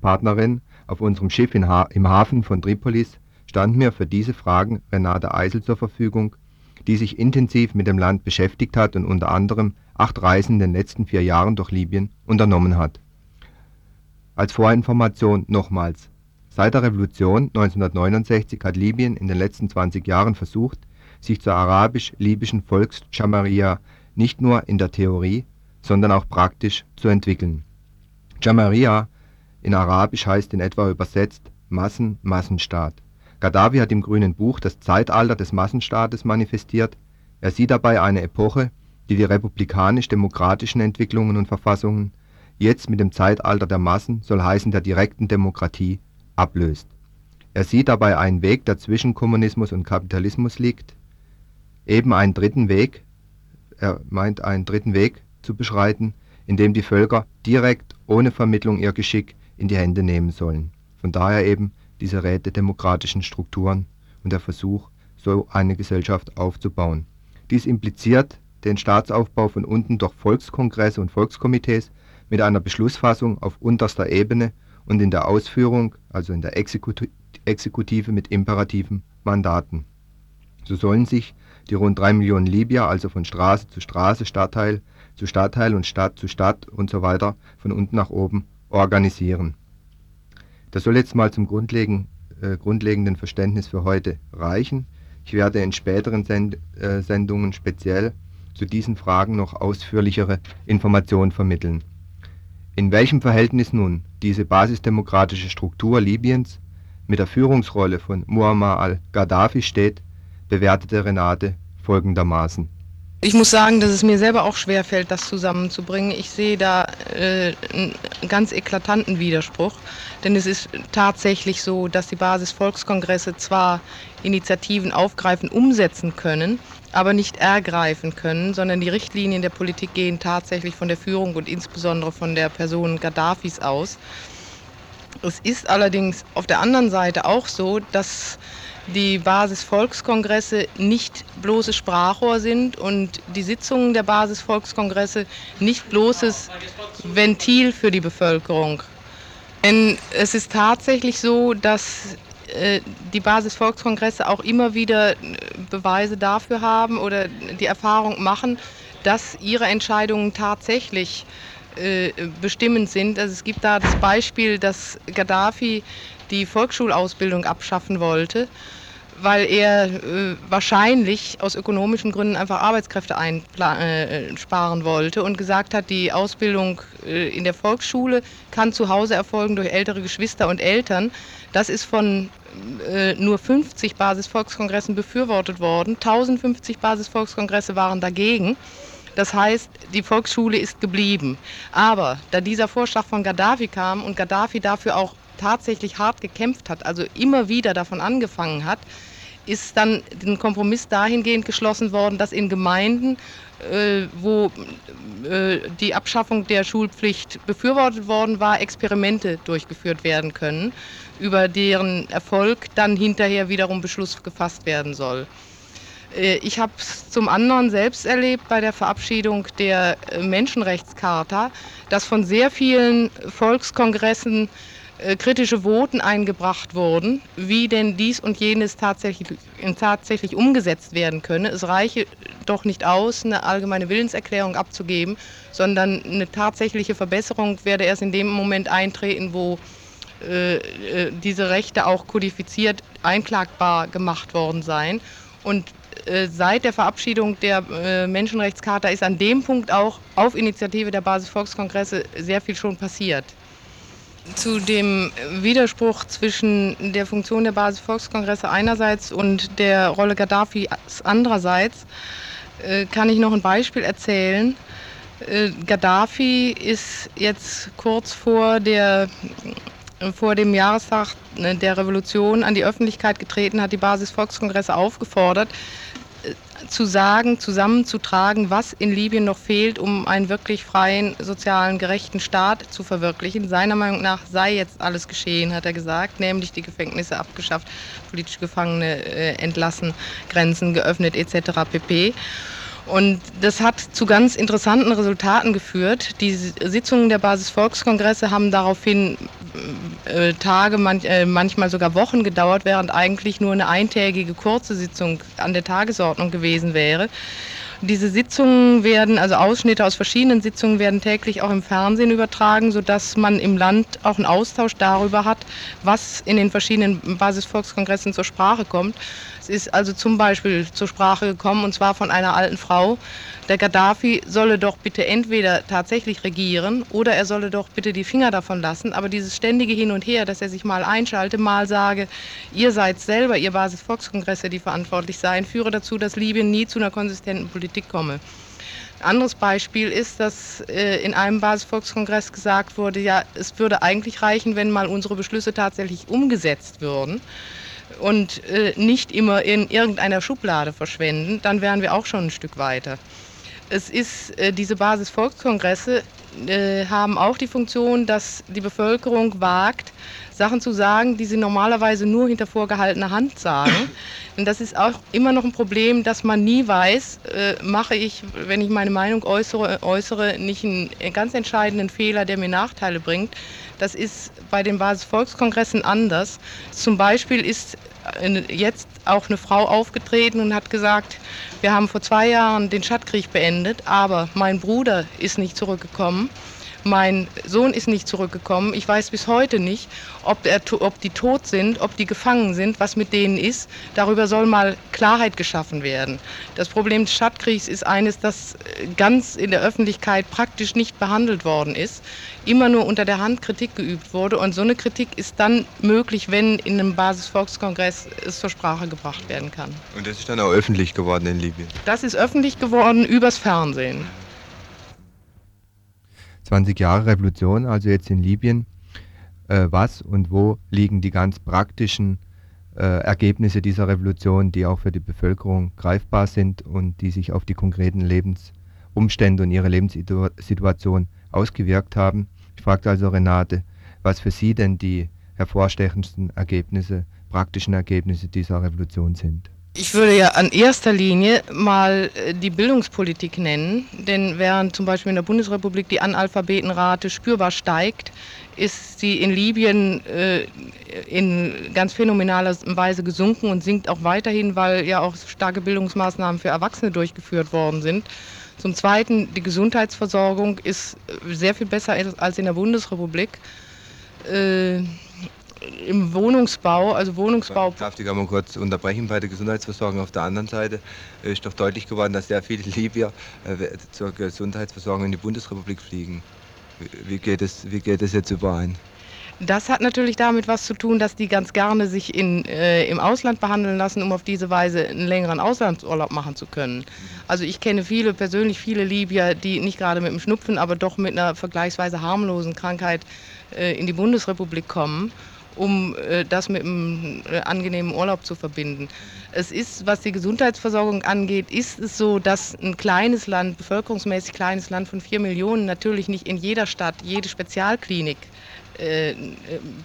Partnerin auf unserem Schiff ha im Hafen von Tripolis stand mir für diese Fragen Renate Eisel zur Verfügung, die sich intensiv mit dem Land beschäftigt hat und unter anderem acht Reisen in den letzten vier Jahren durch Libyen unternommen hat. Als Vorinformation nochmals. Seit der Revolution 1969 hat Libyen in den letzten 20 Jahren versucht, sich zur arabisch-libyschen Volksjamaria nicht nur in der Theorie, sondern auch praktisch zu entwickeln. Jamaria in Arabisch heißt in etwa übersetzt Massen, Massenstaat. Gaddafi hat im Grünen Buch das Zeitalter des Massenstaates manifestiert. Er sieht dabei eine Epoche, die die republikanisch-demokratischen Entwicklungen und Verfassungen jetzt mit dem Zeitalter der Massen, soll heißen der direkten Demokratie, ablöst. Er sieht dabei einen Weg, der zwischen Kommunismus und Kapitalismus liegt, eben einen dritten Weg, er meint einen dritten Weg zu beschreiten, in dem die Völker direkt ohne Vermittlung ihr Geschick in die Hände nehmen sollen. Von daher eben diese rätedemokratischen Strukturen und der Versuch, so eine Gesellschaft aufzubauen. Dies impliziert den Staatsaufbau von unten durch Volkskongresse und Volkskomitees mit einer Beschlussfassung auf unterster Ebene und in der Ausführung, also in der Exekutive mit imperativen Mandaten. So sollen sich die rund drei Millionen Libyer also von Straße zu Straße, Stadtteil zu Stadtteil und Stadt zu Stadt und so weiter von unten nach oben organisieren. Das soll jetzt mal zum grundlegenden, äh, grundlegenden Verständnis für heute reichen. Ich werde in späteren Send äh, Sendungen speziell zu diesen Fragen noch ausführlichere Informationen vermitteln. In welchem Verhältnis nun diese basisdemokratische Struktur Libyens mit der Führungsrolle von Muammar al-Gaddafi steht, bewertete Renate folgendermaßen. Ich muss sagen, dass es mir selber auch schwer fällt, das zusammenzubringen. Ich sehe da äh, einen ganz eklatanten Widerspruch, denn es ist tatsächlich so, dass die Basisvolkskongresse zwar Initiativen aufgreifen, umsetzen können, aber nicht ergreifen können, sondern die Richtlinien der Politik gehen tatsächlich von der Führung und insbesondere von der Person Gaddafis aus. Es ist allerdings auf der anderen Seite auch so, dass die Basisvolkskongresse nicht bloßes Sprachrohr sind und die Sitzungen der Basisvolkskongresse nicht bloßes Ventil für die Bevölkerung. Denn es ist tatsächlich so, dass äh, die Basisvolkskongresse auch immer wieder äh, Beweise dafür haben oder die Erfahrung machen, dass ihre Entscheidungen tatsächlich äh, bestimmend sind. Also es gibt da das Beispiel, dass Gaddafi die Volksschulausbildung abschaffen wollte weil er äh, wahrscheinlich aus ökonomischen Gründen einfach Arbeitskräfte einsparen äh, wollte und gesagt hat, die Ausbildung äh, in der Volksschule kann zu Hause erfolgen durch ältere Geschwister und Eltern. Das ist von äh, nur 50 Basisvolkskongressen befürwortet worden. 1050 Basisvolkskongresse waren dagegen. Das heißt, die Volksschule ist geblieben. Aber da dieser Vorschlag von Gaddafi kam und Gaddafi dafür auch tatsächlich hart gekämpft hat, also immer wieder davon angefangen hat, ist dann ein Kompromiss dahingehend geschlossen worden, dass in Gemeinden, äh, wo äh, die Abschaffung der Schulpflicht befürwortet worden war, Experimente durchgeführt werden können, über deren Erfolg dann hinterher wiederum Beschluss gefasst werden soll. Äh, ich habe es zum anderen selbst erlebt bei der Verabschiedung der äh, Menschenrechtscharta, dass von sehr vielen Volkskongressen kritische Voten eingebracht wurden, wie denn dies und jenes tatsächlich, tatsächlich umgesetzt werden könne. Es reiche doch nicht aus, eine allgemeine Willenserklärung abzugeben, sondern eine tatsächliche Verbesserung werde erst in dem Moment eintreten, wo äh, äh diese Rechte auch kodifiziert einklagbar gemacht worden seien. Und äh, seit der Verabschiedung der äh, Menschenrechtscharta ist an dem Punkt auch auf Initiative der Basisvolkskongresse sehr viel schon passiert zu dem Widerspruch zwischen der Funktion der Basisvolkskongresse einerseits und der Rolle Gaddafi andererseits äh, kann ich noch ein Beispiel erzählen. Äh, Gaddafi ist jetzt kurz vor, der, vor dem Jahrestag ne, der Revolution an die Öffentlichkeit getreten, hat die Basisvolkskongresse aufgefordert, zu sagen, zusammenzutragen, was in Libyen noch fehlt, um einen wirklich freien, sozialen, gerechten Staat zu verwirklichen. Seiner Meinung nach sei jetzt alles geschehen, hat er gesagt, nämlich die Gefängnisse abgeschafft, politische Gefangene äh, entlassen, Grenzen geöffnet etc. pp. Und das hat zu ganz interessanten Resultaten geführt. Die Sitzungen der Basisvolkskongresse haben daraufhin äh, Tage, manch, äh, manchmal sogar Wochen gedauert, während eigentlich nur eine eintägige kurze Sitzung an der Tagesordnung gewesen wäre. Diese Sitzungen werden, also Ausschnitte aus verschiedenen Sitzungen werden täglich auch im Fernsehen übertragen, sodass man im Land auch einen Austausch darüber hat, was in den verschiedenen Basisvolkskongressen zur Sprache kommt. Es ist also zum Beispiel zur Sprache gekommen, und zwar von einer alten Frau, der Gaddafi solle doch bitte entweder tatsächlich regieren oder er solle doch bitte die Finger davon lassen. Aber dieses ständige Hin und Her, dass er sich mal einschalte, mal sage, ihr seid selber, ihr Basisvolkskongresse, die verantwortlich seien, führe dazu, dass Libyen nie zu einer konsistenten Politik komme. Ein anderes Beispiel ist, dass äh, in einem Basisvolkskongress gesagt wurde, ja, es würde eigentlich reichen, wenn mal unsere Beschlüsse tatsächlich umgesetzt würden und äh, nicht immer in irgendeiner Schublade verschwenden, dann wären wir auch schon ein Stück weiter. Es ist, äh, diese Basisvolkskongresse äh, haben auch die Funktion, dass die Bevölkerung wagt, Sachen zu sagen, die sie normalerweise nur hinter vorgehaltener Hand sagen. Und das ist auch immer noch ein Problem, dass man nie weiß, äh, mache ich, wenn ich meine Meinung äußere, äußere, nicht einen ganz entscheidenden Fehler, der mir Nachteile bringt. Das ist bei den Basisvolkskongressen anders. Zum Beispiel ist jetzt auch eine Frau aufgetreten und hat gesagt, wir haben vor zwei Jahren den Schattkrieg beendet, aber mein Bruder ist nicht zurückgekommen. Mein Sohn ist nicht zurückgekommen. Ich weiß bis heute nicht, ob, er, ob, die tot sind, ob die gefangen sind, was mit denen ist. Darüber soll mal Klarheit geschaffen werden. Das Problem des Schattenkriegs ist eines, das ganz in der Öffentlichkeit praktisch nicht behandelt worden ist, immer nur unter der Hand Kritik geübt wurde. Und so eine Kritik ist dann möglich, wenn in einem Basisvolkskongress es zur Sprache gebracht werden kann. Und das ist dann auch öffentlich geworden in Libyen? Das ist öffentlich geworden übers Fernsehen. 20 Jahre Revolution, also jetzt in Libyen. Äh, was und wo liegen die ganz praktischen äh, Ergebnisse dieser Revolution, die auch für die Bevölkerung greifbar sind und die sich auf die konkreten Lebensumstände und ihre Lebenssituation ausgewirkt haben. Ich fragte also Renate, was für sie denn die hervorstechendsten Ergebnisse, praktischen Ergebnisse dieser Revolution sind. Ich würde ja an erster Linie mal äh, die Bildungspolitik nennen, denn während zum Beispiel in der Bundesrepublik die Analphabetenrate spürbar steigt, ist sie in Libyen äh, in ganz phänomenaler Weise gesunken und sinkt auch weiterhin, weil ja auch starke Bildungsmaßnahmen für Erwachsene durchgeführt worden sind. Zum Zweiten, die Gesundheitsversorgung ist äh, sehr viel besser als in der Bundesrepublik. Äh, im Wohnungsbau, also Wohnungsbau. Darf ich mal kurz unterbrechen bei der Gesundheitsversorgung? Auf der anderen Seite ist doch deutlich geworden, dass sehr viele Libyer äh, zur Gesundheitsversorgung in die Bundesrepublik fliegen. Wie geht es, wie geht es jetzt überein? Das hat natürlich damit was zu tun, dass die ganz gerne sich in, äh, im Ausland behandeln lassen, um auf diese Weise einen längeren Auslandsurlaub machen zu können. Also ich kenne viele, persönlich viele Libyer, die nicht gerade mit dem Schnupfen, aber doch mit einer vergleichsweise harmlosen Krankheit äh, in die Bundesrepublik kommen um äh, das mit einem äh, angenehmen Urlaub zu verbinden. Es ist, was die Gesundheitsversorgung angeht, ist es so, dass ein kleines Land, bevölkerungsmäßig kleines Land von vier Millionen natürlich nicht in jeder Stadt jede Spezialklinik äh,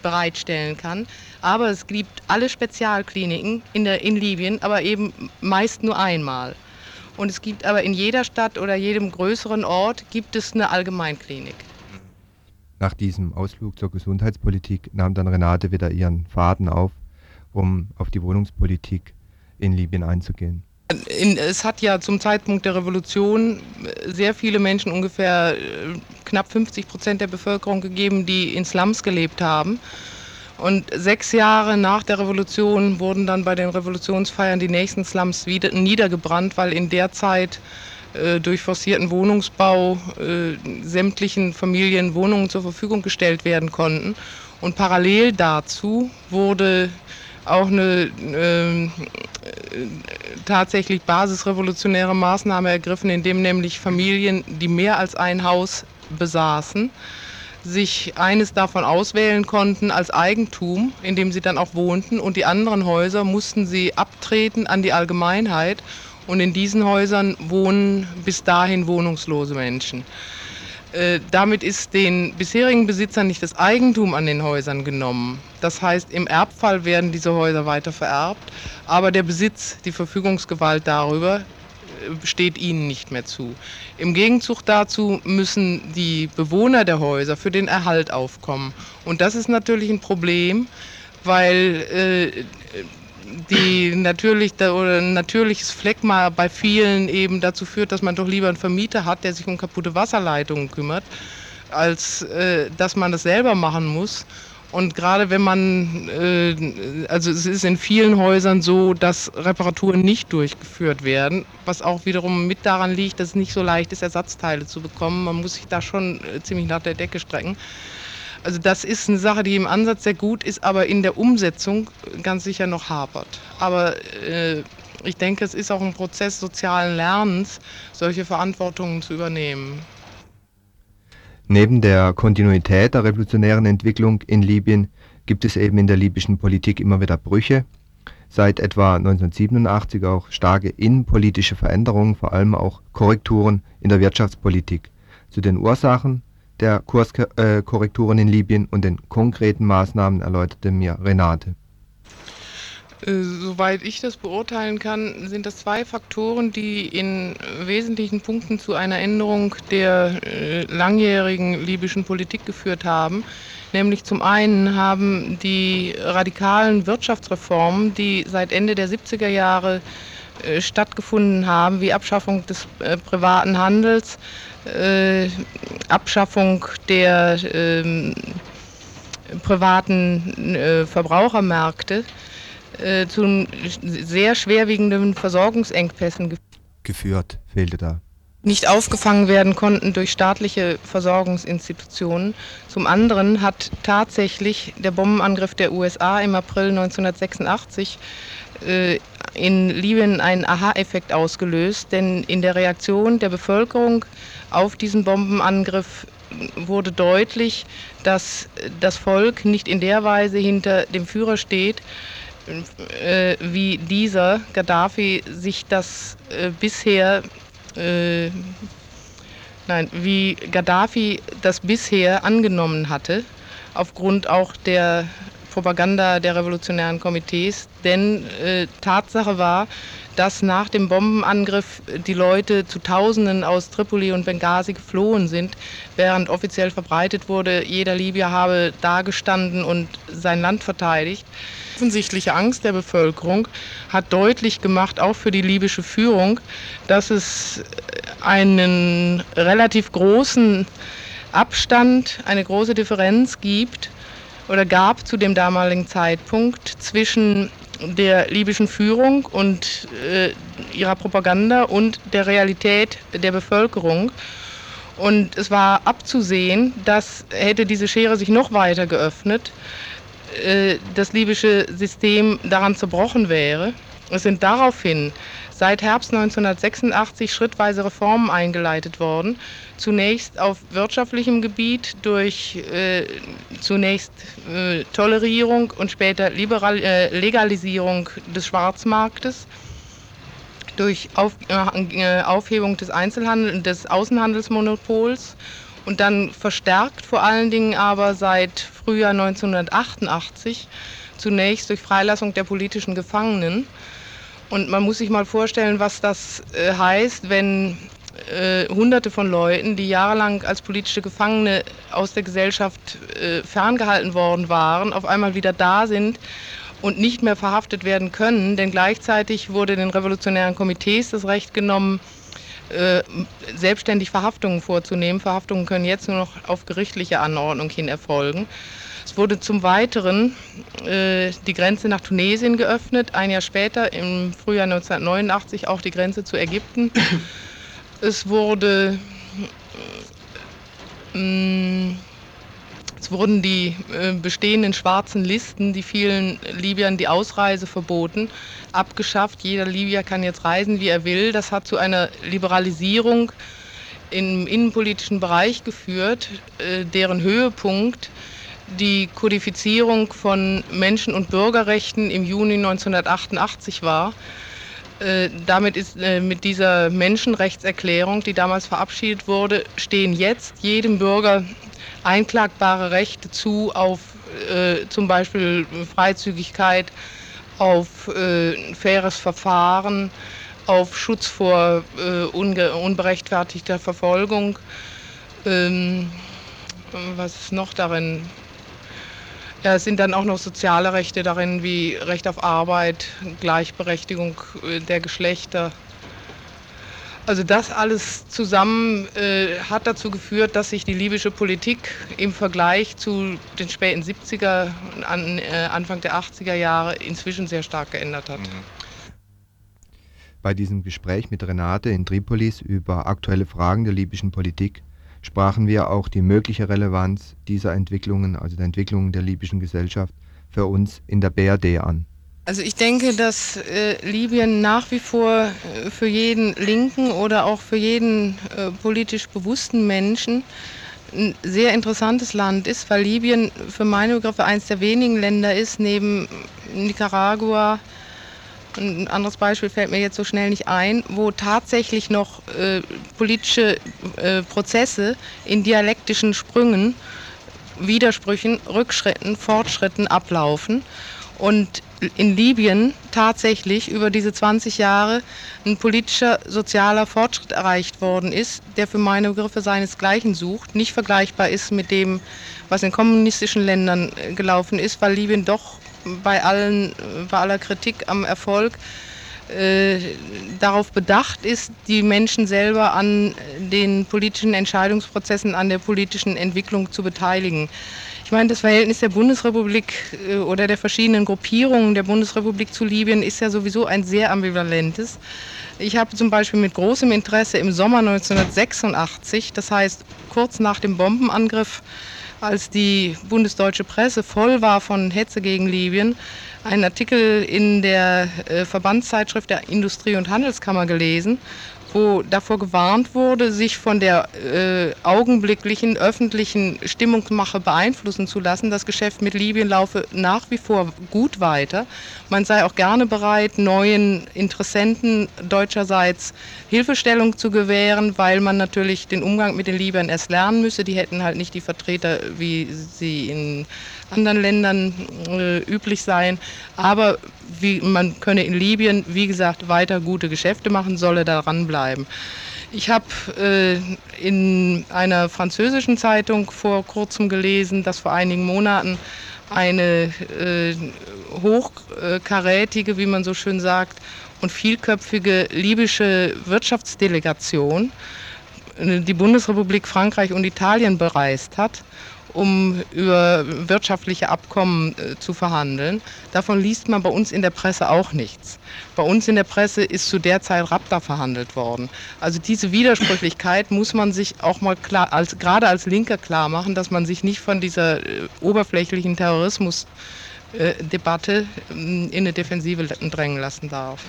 bereitstellen kann. Aber es gibt alle Spezialkliniken in, der, in Libyen, aber eben meist nur einmal. Und es gibt aber in jeder Stadt oder jedem größeren Ort gibt es eine Allgemeinklinik. Nach diesem Ausflug zur Gesundheitspolitik nahm dann Renate wieder ihren Faden auf, um auf die Wohnungspolitik in Libyen einzugehen. es hat ja zum Zeitpunkt der Revolution sehr viele Menschen, ungefähr äh, knapp 50 Prozent der Bevölkerung gegeben, die in Slums gelebt haben. Und sechs Jahre nach der Revolution wurden dann bei den Revolutionsfeiern die nächsten Slums wieder niedergebrannt, weil in der Zeit äh, durch forcierten Wohnungsbau äh, sämtlichen Familien Wohnungen zur Verfügung gestellt werden konnten. Und parallel dazu wurde auch eine äh, tatsächlich basisrevolutionäre Maßnahme ergriffen, indem nämlich Familien, die mehr als ein Haus besaßen, sich eines davon auswählen konnten als Eigentum, in dem sie dann auch wohnten, und die anderen Häuser mussten sie abtreten an die Allgemeinheit und in diesen Häusern wohnen bis dahin wohnungslose Menschen. Äh, damit ist den bisherigen Besitzern nicht das Eigentum an den Häusern genommen. Das heißt, im Erbfall werden diese Häuser weiter vererbt, aber der Besitz, die Verfügungsgewalt darüber steht ihnen nicht mehr zu. Im Gegenzug dazu müssen die Bewohner der Häuser für den Erhalt aufkommen. Und das ist natürlich ein Problem, weil äh, die natürlich oder ein natürliches Fleckma bei vielen eben dazu führt, dass man doch lieber einen Vermieter hat, der sich um kaputte Wasserleitungen kümmert, als äh, dass man das selber machen muss. Und gerade wenn man, äh, also es ist in vielen Häusern so, dass Reparaturen nicht durchgeführt werden, was auch wiederum mit daran liegt, dass es nicht so leicht ist, Ersatzteile zu bekommen. Man muss sich da schon äh, ziemlich nach der Decke strecken. Also das ist eine Sache, die im Ansatz sehr gut ist, aber in der Umsetzung ganz sicher noch hapert. Aber äh, ich denke, es ist auch ein Prozess sozialen Lernens, solche Verantwortungen zu übernehmen. Neben der Kontinuität der revolutionären Entwicklung in Libyen gibt es eben in der libyschen Politik immer wieder Brüche, seit etwa 1987 auch starke innenpolitische Veränderungen, vor allem auch Korrekturen in der Wirtschaftspolitik. Zu den Ursachen der Kurskorrekturen in Libyen und den konkreten Maßnahmen erläuterte mir Renate äh, soweit ich das beurteilen kann, sind das zwei Faktoren, die in wesentlichen Punkten zu einer Änderung der äh, langjährigen libyschen Politik geführt haben. Nämlich zum einen haben die radikalen Wirtschaftsreformen, die seit Ende der 70er Jahre äh, stattgefunden haben, wie Abschaffung des privaten Handels, Abschaffung der ähm, privaten Verbrauchermärkte, äh, zu sehr schwerwiegenden Versorgungsengpässen geführt, fehlte da. Nicht aufgefangen werden konnten durch staatliche Versorgungsinstitutionen. Zum anderen hat tatsächlich der Bombenangriff der USA im April 1986 äh, in Libyen einen Aha-Effekt ausgelöst, denn in der Reaktion der Bevölkerung auf diesen Bombenangriff wurde deutlich, dass das Volk nicht in der Weise hinter dem Führer steht, äh, wie dieser Gaddafi sich das äh, bisher, äh, nein, wie Gaddafi das bisher angenommen hatte, aufgrund auch der Propaganda der revolutionären Komitees. Denn äh, Tatsache war, dass nach dem Bombenangriff die Leute zu Tausenden aus Tripoli und Benghazi geflohen sind, während offiziell verbreitet wurde, jeder Libyer habe dagestanden und sein Land verteidigt offensichtliche Angst der Bevölkerung hat deutlich gemacht, auch für die libysche Führung, dass es einen relativ großen Abstand, eine große Differenz gibt oder gab zu dem damaligen Zeitpunkt zwischen der libyschen Führung und äh, ihrer Propaganda und der Realität der Bevölkerung. Und es war abzusehen, dass hätte diese Schere sich noch weiter geöffnet, äh, das libysche System daran zerbrochen wäre. Es sind daraufhin seit Herbst 1986 schrittweise Reformen eingeleitet worden. Zunächst auf wirtschaftlichem Gebiet durch äh, zunächst äh, Tolerierung und später Liberal äh, Legalisierung des Schwarzmarktes, durch auf, äh, Aufhebung des Einzelhandels des Außenhandelsmonopols und dann verstärkt vor allen Dingen aber seit Frühjahr 1988 zunächst durch Freilassung der politischen Gefangenen. Und man muss sich mal vorstellen, was das äh, heißt, wenn äh, Hunderte von Leuten, die jahrelang als politische Gefangene aus der Gesellschaft äh, ferngehalten worden waren, auf einmal wieder da sind und nicht mehr verhaftet werden können. Denn gleichzeitig wurde den revolutionären Komitees das Recht genommen, äh, selbstständig Verhaftungen vorzunehmen. Verhaftungen können jetzt nur noch auf gerichtliche Anordnung hin erfolgen. Es wurde zum Weiteren äh, die Grenze nach Tunesien geöffnet, ein Jahr später, im Frühjahr 1989, auch die Grenze zu Ägypten. Es wurde äh, es wurden die äh, bestehenden schwarzen Listen, die vielen Libyern die Ausreise verboten, abgeschafft. Jeder Libyer kann jetzt reisen, wie er will. Das hat zu einer Liberalisierung im innenpolitischen Bereich geführt, äh, deren Höhepunkt die Kodifizierung von Menschen- und Bürgerrechten im Juni 1988 war. Äh, damit ist äh, mit dieser Menschenrechtserklärung, die damals verabschiedet wurde, stehen jetzt jedem Bürger einklagbare Rechte zu auf äh, zum Beispiel Freizügigkeit, auf äh, faires Verfahren, auf Schutz vor unberechtfertigter Verfolgung. Ähm, was ist noch darin? Es sind dann auch noch soziale Rechte darin, wie Recht auf Arbeit, Gleichberechtigung äh, der Geschlechter. Also das alles zusammen äh, hat dazu geführt, dass sich die libysche Politik im Vergleich zu den späten 70er, an, äh, Anfang der 80er Jahre inzwischen sehr stark geändert hat. Mhm. Bei diesem Gespräch mit Renate in Tripolis über aktuelle Fragen der libyschen Politik sprachen wir auch die mögliche Relevanz dieser Entwicklungen, also der Entwicklungen der libyschen Gesellschaft, für uns in der BRD an. Also ich denke, dass äh, Libyen nach wie vor äh, für jeden linken oder auch für jeden äh, politisch bewussten Menschen ein sehr interessantes Land ist, weil Libyen für meine Begriffe eines der wenigen Länder ist, neben Nicaragua, ein anderes Beispiel fällt mir jetzt so schnell nicht ein, wo tatsächlich noch äh, politische äh, Prozesse in dialektischen Sprüngen, Widersprüchen, Rückschritten, Fortschritten ablaufen. Und in Libyen tatsächlich über diese 20 Jahre ein politischer, sozialer Fortschritt erreicht worden ist, der für meine Begriffe seinesgleichen sucht, nicht vergleichbar ist mit dem, was in kommunistischen Ländern äh, gelaufen ist, weil Libyen doch bei, allen, bei aller Kritik am Erfolg äh, darauf bedacht ist, die Menschen selber an den politischen Entscheidungsprozessen, an der politischen Entwicklung zu beteiligen. Ich meine, das Verhältnis der Bundesrepublik äh, oder der verschiedenen Gruppierungen der Bundesrepublik zu Libyen ist ja sowieso ein sehr ambivalentes. Ich habe zum Beispiel mit großem Interesse im Sommer 1986, das heißt kurz nach dem Bombenangriff, als die bundesdeutsche Presse voll war von Hetze gegen Libyen, einen Artikel in der äh, Verbandszeitschrift der Industrie- und Handelskammer gelesen, wo davor gewarnt wurde, sich von der äh, augenblicklichen öffentlichen Stimmungsmache beeinflussen zu lassen. Das Geschäft mit Libyen laufe nach wie vor gut weiter. Man sei auch gerne bereit, neuen Interessenten deutscherseits Hilfestellung zu gewähren, weil man natürlich den Umgang mit den Libyern erst lernen müsse. Die hätten halt nicht die Vertreter, wie sie in anderen Ländern äh, üblich seien. Aber wie, man könne in Libyen, wie gesagt, weiter gute Geschäfte machen, solle daran bleiben. Ich habe äh, in einer französischen Zeitung vor kurzem gelesen, dass vor einigen Monaten eine äh, hochkarätige, wie man so schön sagt, und vielköpfige libysche Wirtschaftsdelegation äh, die Bundesrepublik Frankreich und Italien bereist hat um über wirtschaftliche Abkommen äh, zu verhandeln. Davon liest man bei uns in der Presse auch nichts. Bei uns in der Presse ist zu der Zeit Rapta verhandelt worden. Also diese Widersprüchlichkeit muss man sich auch mal klar, als, gerade als Linker klar machen, dass man sich nicht von dieser äh, oberflächlichen Terrorismusdebatte äh, in eine Defensive drängen lassen darf.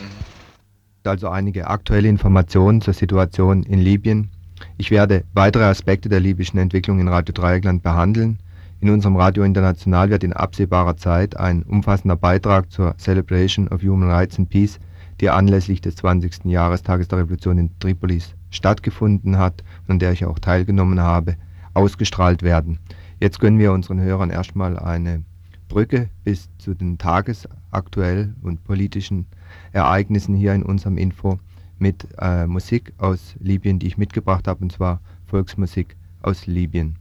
Also einige aktuelle Informationen zur Situation in Libyen ich werde weitere Aspekte der libyschen Entwicklung in Radio Dreieckland behandeln. In unserem Radio International wird in absehbarer Zeit ein umfassender Beitrag zur Celebration of Human Rights and Peace, die anlässlich des 20. Jahrestages der Revolution in Tripolis stattgefunden hat und an der ich auch teilgenommen habe, ausgestrahlt werden. Jetzt gönnen wir unseren Hörern erstmal eine Brücke bis zu den tagesaktuellen und politischen Ereignissen hier in unserem Info mit äh, Musik aus Libyen, die ich mitgebracht habe, und zwar Volksmusik aus Libyen.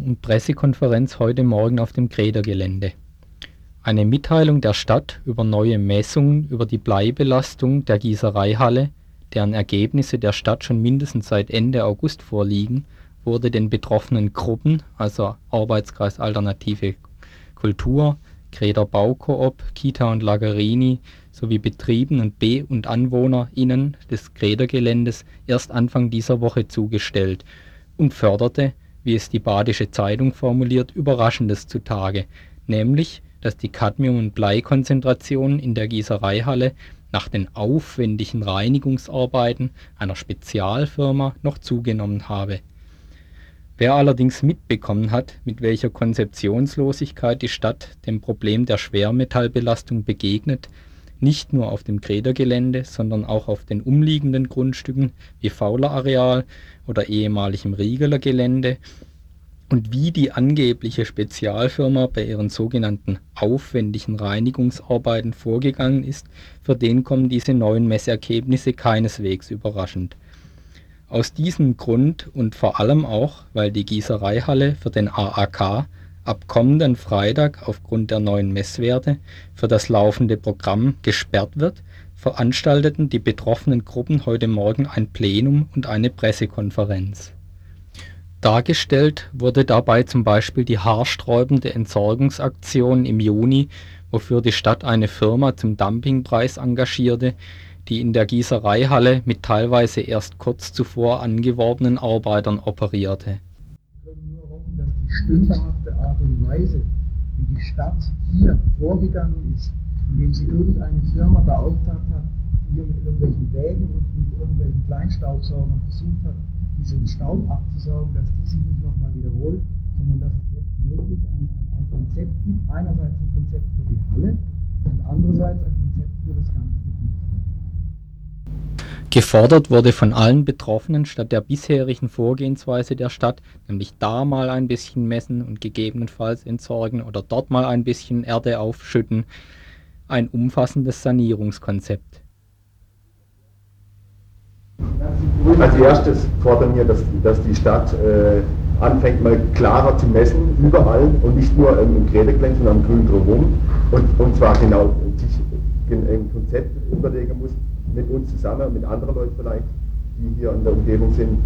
Bleiplenum und Pressekonferenz heute Morgen auf dem Gredergelände. Eine Mitteilung der Stadt über neue Messungen über die Bleibelastung der Gießereihalle, deren Ergebnisse der Stadt schon mindestens seit Ende August vorliegen, wurde den betroffenen Gruppen, also Arbeitskreis Alternative Kultur, Greder Baukoop, Kita und Lagerini sowie Betrieben und Be und AnwohnerInnen des Gredergeländes erst Anfang dieser Woche zugestellt und förderte, wie es die Badische Zeitung formuliert, Überraschendes zutage, nämlich, dass die Cadmium und Bleikonzentration in der Gießereihalle nach den aufwendigen Reinigungsarbeiten einer Spezialfirma noch zugenommen habe. Wer allerdings mitbekommen hat, mit welcher Konzeptionslosigkeit die Stadt dem Problem der Schwermetallbelastung begegnet nicht nur auf dem Gredergelände, sondern auch auf den umliegenden Grundstücken wie Fauler-Areal oder ehemaligem Riegeler Gelände und wie die angebliche Spezialfirma bei ihren sogenannten aufwendigen Reinigungsarbeiten vorgegangen ist, für den kommen diese neuen Messergebnisse keineswegs überraschend. Aus diesem Grund und vor allem auch, weil die Gießereihalle für den AAK ab kommenden Freitag aufgrund der neuen Messwerte für das laufende Programm gesperrt wird, veranstalteten die betroffenen Gruppen heute Morgen ein Plenum und eine Pressekonferenz. Dargestellt wurde dabei zum Beispiel die haarsträubende Entsorgungsaktion im Juni, wofür die Stadt eine Firma zum Dumpingpreis engagierte, die in der Gießereihalle mit teilweise erst kurz zuvor angeworbenen Arbeitern operierte stümperhafte Art und Weise, wie die Stadt hier vorgegangen ist, indem sie irgendeine Firma beauftragt hat, die hier mit irgendwelchen Wägen und mit irgendwelchen Kleinstaubsaugern versucht hat, diesen Staub abzusaugen, dass die sich nicht nochmal wiederholt, sondern dass es jetzt wirklich ein, ein, ein Konzept gibt, einerseits ein Konzept für die Halle und andererseits ein Konzept für das ganze Gebiet. Gefordert wurde von allen Betroffenen statt der bisherigen Vorgehensweise der Stadt, nämlich da mal ein bisschen messen und gegebenenfalls entsorgen oder dort mal ein bisschen Erde aufschütten, ein umfassendes Sanierungskonzept. Als erstes fordern wir, dass, dass die Stadt äh, anfängt mal klarer zu messen, überall und nicht nur ähm, im Gräderglen, sondern am Grün drumherum und, und zwar genau sich ein Konzept überlegen muss, mit uns zusammen, mit anderen Leuten vielleicht, die hier in der Umgebung sind,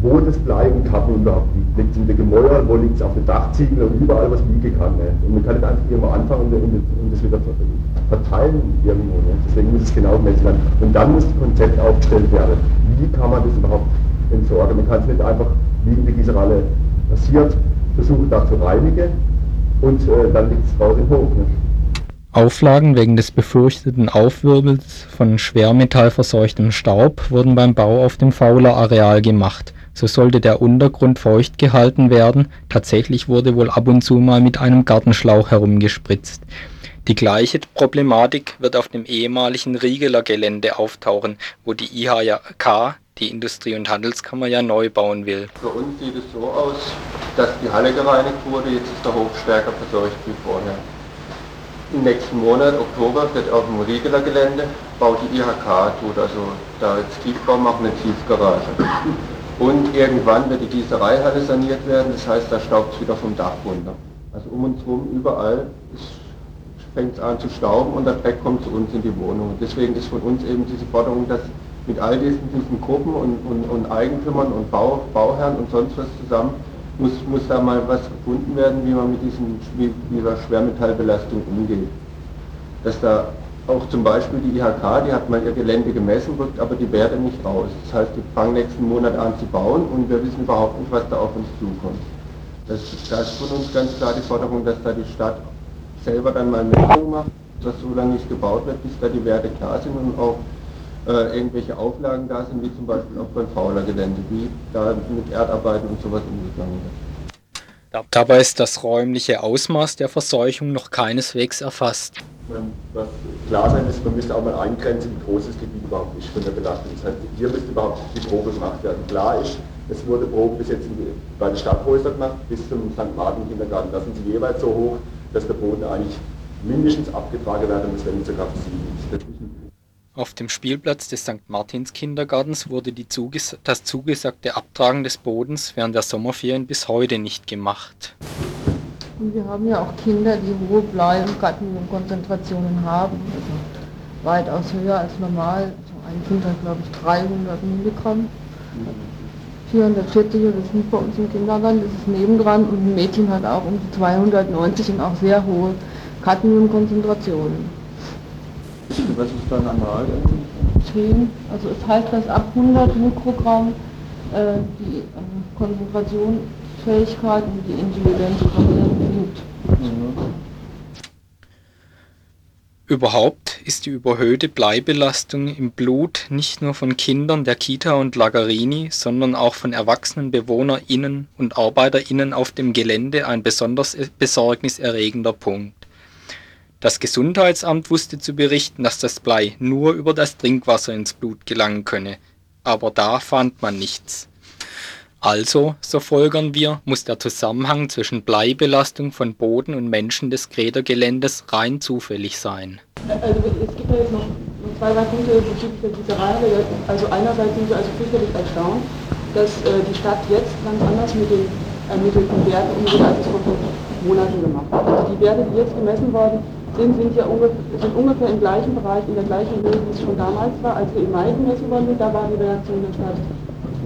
wo das Blei und Cadmium überhaupt liegt. Liegt es in den Gemäuern, wo liegt es auf den Dachziegeln und überall, was liegen kann. Ne? Und man kann nicht einfach immer anfangen und, und, und das wieder verteilen irgendwo. Ne? Deswegen muss es genau gemessen werden. Und dann muss das Konzept aufgestellt werden. Wie kann man das überhaupt entsorgen? Man kann es nicht einfach, wie in der Gießerei passiert, versuchen da zu reinigen und äh, dann liegt es raus im Hof. Ne? Auflagen wegen des befürchteten Aufwirbels von schwermetallverseuchtem Staub wurden beim Bau auf dem Fauler-Areal gemacht, so sollte der Untergrund feucht gehalten werden, tatsächlich wurde wohl ab und zu mal mit einem Gartenschlauch herumgespritzt. Die gleiche Problematik wird auf dem ehemaligen Riegeler Gelände auftauchen, wo die IHK, die Industrie- und Handelskammer, ja neu bauen will. Für uns sieht es so aus, dass die Halle gereinigt wurde, jetzt ist der Hof stärker verseucht wie vorher. Im nächsten Monat, Oktober, wird auf dem Riegeler Gelände, baut die IHK, tut also da jetzt Tiefbau machen, eine Tiefgarage. Und irgendwann wird die Gießereihalle saniert werden, das heißt, da staubt es wieder vom Dach runter. Also um uns herum, überall fängt es an zu stauben und der Dreck kommt zu uns in die Wohnung. Deswegen ist von uns eben diese Forderung, dass mit all diesen, diesen Gruppen und, und, und Eigentümern und Bau, Bauherren und sonst was zusammen muss, muss da mal was gefunden werden, wie man mit diesem, dieser Schwermetallbelastung umgeht. Dass da auch zum Beispiel die IHK, die hat mal ihr Gelände gemessen, rückt aber die Werte nicht raus. Das heißt, die fangen nächsten Monat an zu bauen und wir wissen überhaupt nicht, was da auf uns zukommt. Das, da ist von uns ganz klar die Forderung, dass da die Stadt selber dann mal Messungen macht, dass so lange nicht gebaut wird, bis da die Werte klar sind und auch äh, irgendwelche Auflagen da sind, wie zum Beispiel auch beim Fauler Gelände, wie da mit Erdarbeiten und sowas umgegangen wird. Dabei ist das räumliche Ausmaß der Verseuchung noch keineswegs erfasst. Was klar sein ist, man müsste auch mal eingrenzen, wie groß das Gebiet überhaupt ist von der Belastung. Das heißt, hier müsste überhaupt die Probe gemacht werden. Klar ist, es wurde Probe bis jetzt bei den Stadthäusern gemacht, bis zum St. Martin Kindergarten. Da sind sie jeweils so hoch, dass der Boden eigentlich mindestens abgetragen werden muss, wenn nicht sogar versiegelt ist. Auf dem Spielplatz des St. Martins Kindergartens wurde das zugesagte Abtragen des Bodens während der Sommerferien bis heute nicht gemacht. Wir haben ja auch Kinder, die hohe Blei- und Cadmiumkonzentrationen haben, also weitaus höher als normal. Also ein Kind hat, glaube ich, 300 Milligramm. 440 oder das nicht bei uns im Kindergarten, das ist nebendran und ein Mädchen hat auch um die 290 und auch sehr hohe Cadmiumkonzentrationen. Was ist da normal? 10, also es heißt, dass ab 100 Mikrogramm äh, die äh, Konzentrationsfähigkeit und die Intelligenz sinkt. Mhm. Überhaupt ist die überhöhte Bleibelastung im Blut nicht nur von Kindern der Kita und Lagarini, sondern auch von erwachsenen BewohnerInnen und ArbeiterInnen auf dem Gelände ein besonders besorgniserregender Punkt. Das Gesundheitsamt wusste zu berichten, dass das Blei nur über das Trinkwasser ins Blut gelangen könne, aber da fand man nichts. Also, so folgern wir, muss der Zusammenhang zwischen Bleibelastung von Boden und Menschen des Gredergeländes rein zufällig sein. Also es gibt ja jetzt noch zwei, drei Punkte bezüglich der Gießerei. Also einerseits sind wir also fürchterlich erstaunt, dass äh, die Stadt jetzt ganz anders mit den ermittelten Werten umgeht, als es vor Monaten gemacht hat. Also die Werte, die jetzt gemessen worden sind, sind ja ungefähr, sind ungefähr im gleichen Bereich, in der gleichen Höhe, wie es schon damals war, als wir im Mai gemessen worden sind. Da war die Reaktion der Stadt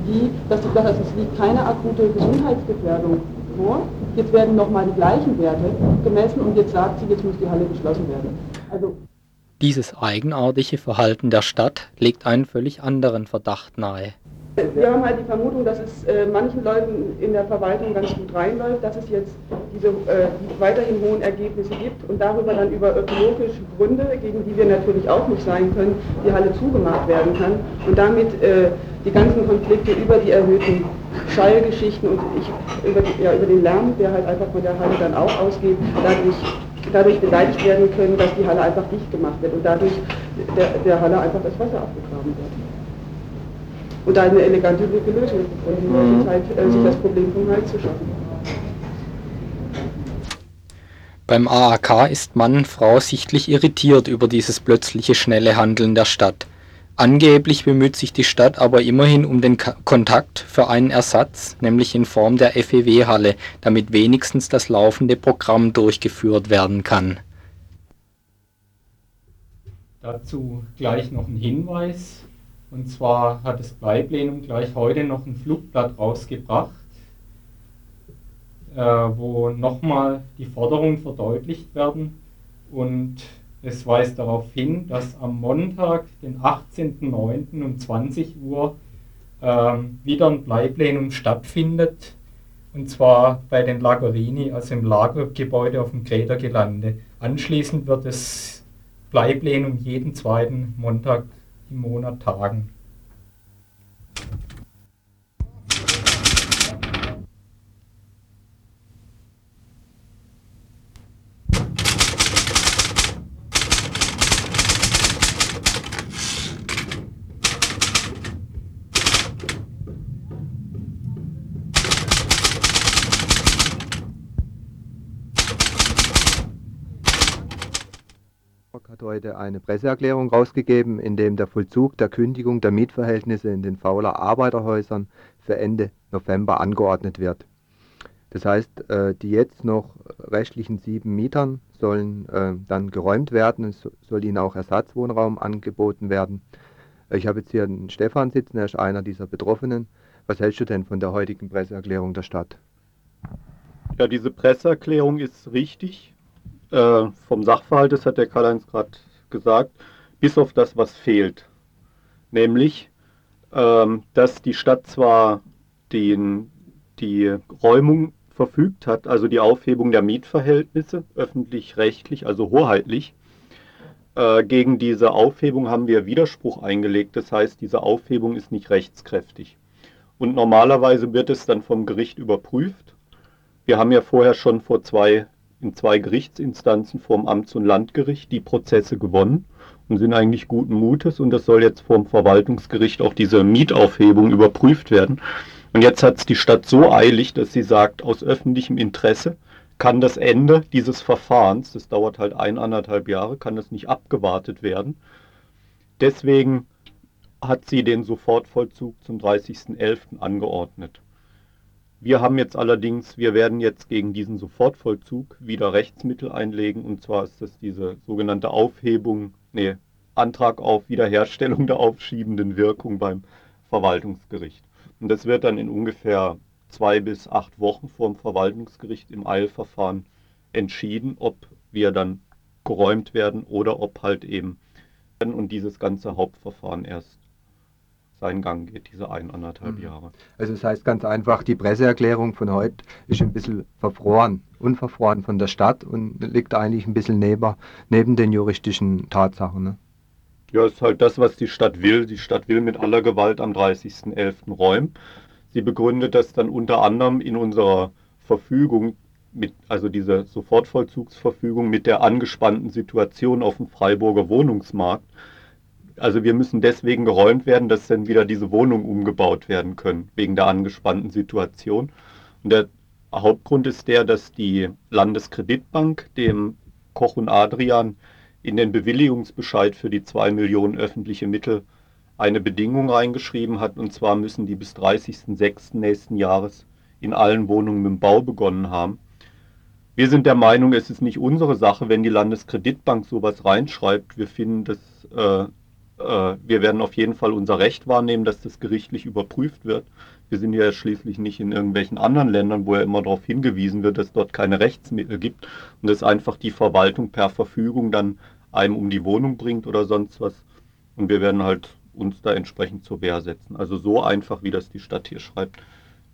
die, dass gesagt hat, es liegt keine akute Gesundheitsgefährdung vor. Jetzt werden nochmal die gleichen Werte gemessen und jetzt sagt sie, jetzt muss die Halle geschlossen werden. Also dieses eigenartige Verhalten der Stadt legt einen völlig anderen Verdacht nahe. Wir haben halt die Vermutung, dass es äh, manchen Leuten in der Verwaltung ganz gut reinläuft, dass es jetzt diese äh, weiterhin hohen Ergebnisse gibt und darüber dann über ökologische Gründe, gegen die wir natürlich auch nicht sein können, die Halle zugemacht werden kann und damit äh, die ganzen Konflikte über die erhöhten Schallgeschichten und ich, über, ja, über den Lärm, der halt einfach von der Halle dann auch ausgeht, dadurch dadurch beleidigt werden können, dass die Halle einfach dicht gemacht wird und dadurch der, der Halle einfach das Wasser abgegraben wird und eine elegante Lösung gefunden mhm. Zeit, äh, sich das Problem vom Hals zu schaffen. Beim AAK ist Mann und Frau sichtlich irritiert über dieses plötzliche schnelle Handeln der Stadt. Angeblich bemüht sich die Stadt aber immerhin um den Ka Kontakt für einen Ersatz, nämlich in Form der FEW-Halle, damit wenigstens das laufende Programm durchgeführt werden kann. Dazu gleich noch ein Hinweis. Und zwar hat das Bleiplenum gleich heute noch ein Flugblatt rausgebracht, äh, wo nochmal die Forderungen verdeutlicht werden. Und es weist darauf hin, dass am Montag, den 18.09. um 20 Uhr äh, wieder ein Bleiplenum stattfindet. Und zwar bei den Lagerini, also im Lagergebäude auf dem Gredergelande. Anschließend wird das Bleiplenum jeden zweiten Montag im Monat tagen. hat heute eine Presseerklärung rausgegeben, in dem der Vollzug der Kündigung der Mietverhältnisse in den Fauler Arbeiterhäusern für Ende November angeordnet wird. Das heißt, äh, die jetzt noch rechtlichen sieben Mietern sollen äh, dann geräumt werden. Es soll ihnen auch Ersatzwohnraum angeboten werden. Ich habe jetzt hier einen Stefan sitzen, er ist einer dieser Betroffenen. Was hältst du denn von der heutigen Presseerklärung der Stadt? Ja, diese Presseerklärung ist richtig äh, vom Sachverhalt, das hat der Karl-Heinz gerade gesagt, bis auf das, was fehlt. Nämlich, ähm, dass die Stadt zwar den, die Räumung verfügt hat, also die Aufhebung der Mietverhältnisse, öffentlich-rechtlich, also hoheitlich. Äh, gegen diese Aufhebung haben wir Widerspruch eingelegt, das heißt, diese Aufhebung ist nicht rechtskräftig. Und normalerweise wird es dann vom Gericht überprüft. Wir haben ja vorher schon vor zwei in zwei Gerichtsinstanzen vorm Amts- und Landgericht die Prozesse gewonnen und sind eigentlich guten Mutes und das soll jetzt vorm Verwaltungsgericht auch diese Mietaufhebung überprüft werden. Und jetzt hat es die Stadt so eilig, dass sie sagt, aus öffentlichem Interesse kann das Ende dieses Verfahrens, das dauert halt eineinhalb Jahre, kann das nicht abgewartet werden. deswegen hat sie den Sofortvollzug zum 30.11. angeordnet. Wir haben jetzt allerdings, wir werden jetzt gegen diesen Sofortvollzug wieder Rechtsmittel einlegen und zwar ist das diese sogenannte Aufhebung, nee, Antrag auf Wiederherstellung der aufschiebenden Wirkung beim Verwaltungsgericht. Und das wird dann in ungefähr zwei bis acht Wochen vor dem Verwaltungsgericht im Eilverfahren entschieden, ob wir dann geräumt werden oder ob halt eben und dieses ganze Hauptverfahren erst seinen Gang geht, diese eineinhalb mhm. Jahre. Also das heißt ganz einfach, die Presseerklärung von heute ist ein bisschen verfroren, unverfroren von der Stadt und liegt eigentlich ein bisschen neben, neben den juristischen Tatsachen. Ne? Ja, ist halt das, was die Stadt will. Die Stadt will mit aller Gewalt am 30.11. räumen. Sie begründet das dann unter anderem in unserer Verfügung, mit, also diese Sofortvollzugsverfügung mit der angespannten Situation auf dem Freiburger Wohnungsmarkt also wir müssen deswegen geräumt werden, dass dann wieder diese Wohnungen umgebaut werden können, wegen der angespannten Situation. Und der Hauptgrund ist der, dass die Landeskreditbank dem Koch und Adrian in den Bewilligungsbescheid für die 2 Millionen öffentliche Mittel eine Bedingung reingeschrieben hat, und zwar müssen die bis 30.06. nächsten Jahres in allen Wohnungen mit dem Bau begonnen haben. Wir sind der Meinung, es ist nicht unsere Sache, wenn die Landeskreditbank sowas reinschreibt. Wir finden das äh, wir werden auf jeden Fall unser Recht wahrnehmen, dass das gerichtlich überprüft wird. Wir sind ja schließlich nicht in irgendwelchen anderen Ländern, wo ja immer darauf hingewiesen wird, dass dort keine Rechtsmittel gibt und dass einfach die Verwaltung per Verfügung dann einem um die Wohnung bringt oder sonst was. Und wir werden halt uns da entsprechend zur Wehr setzen. Also so einfach, wie das die Stadt hier schreibt,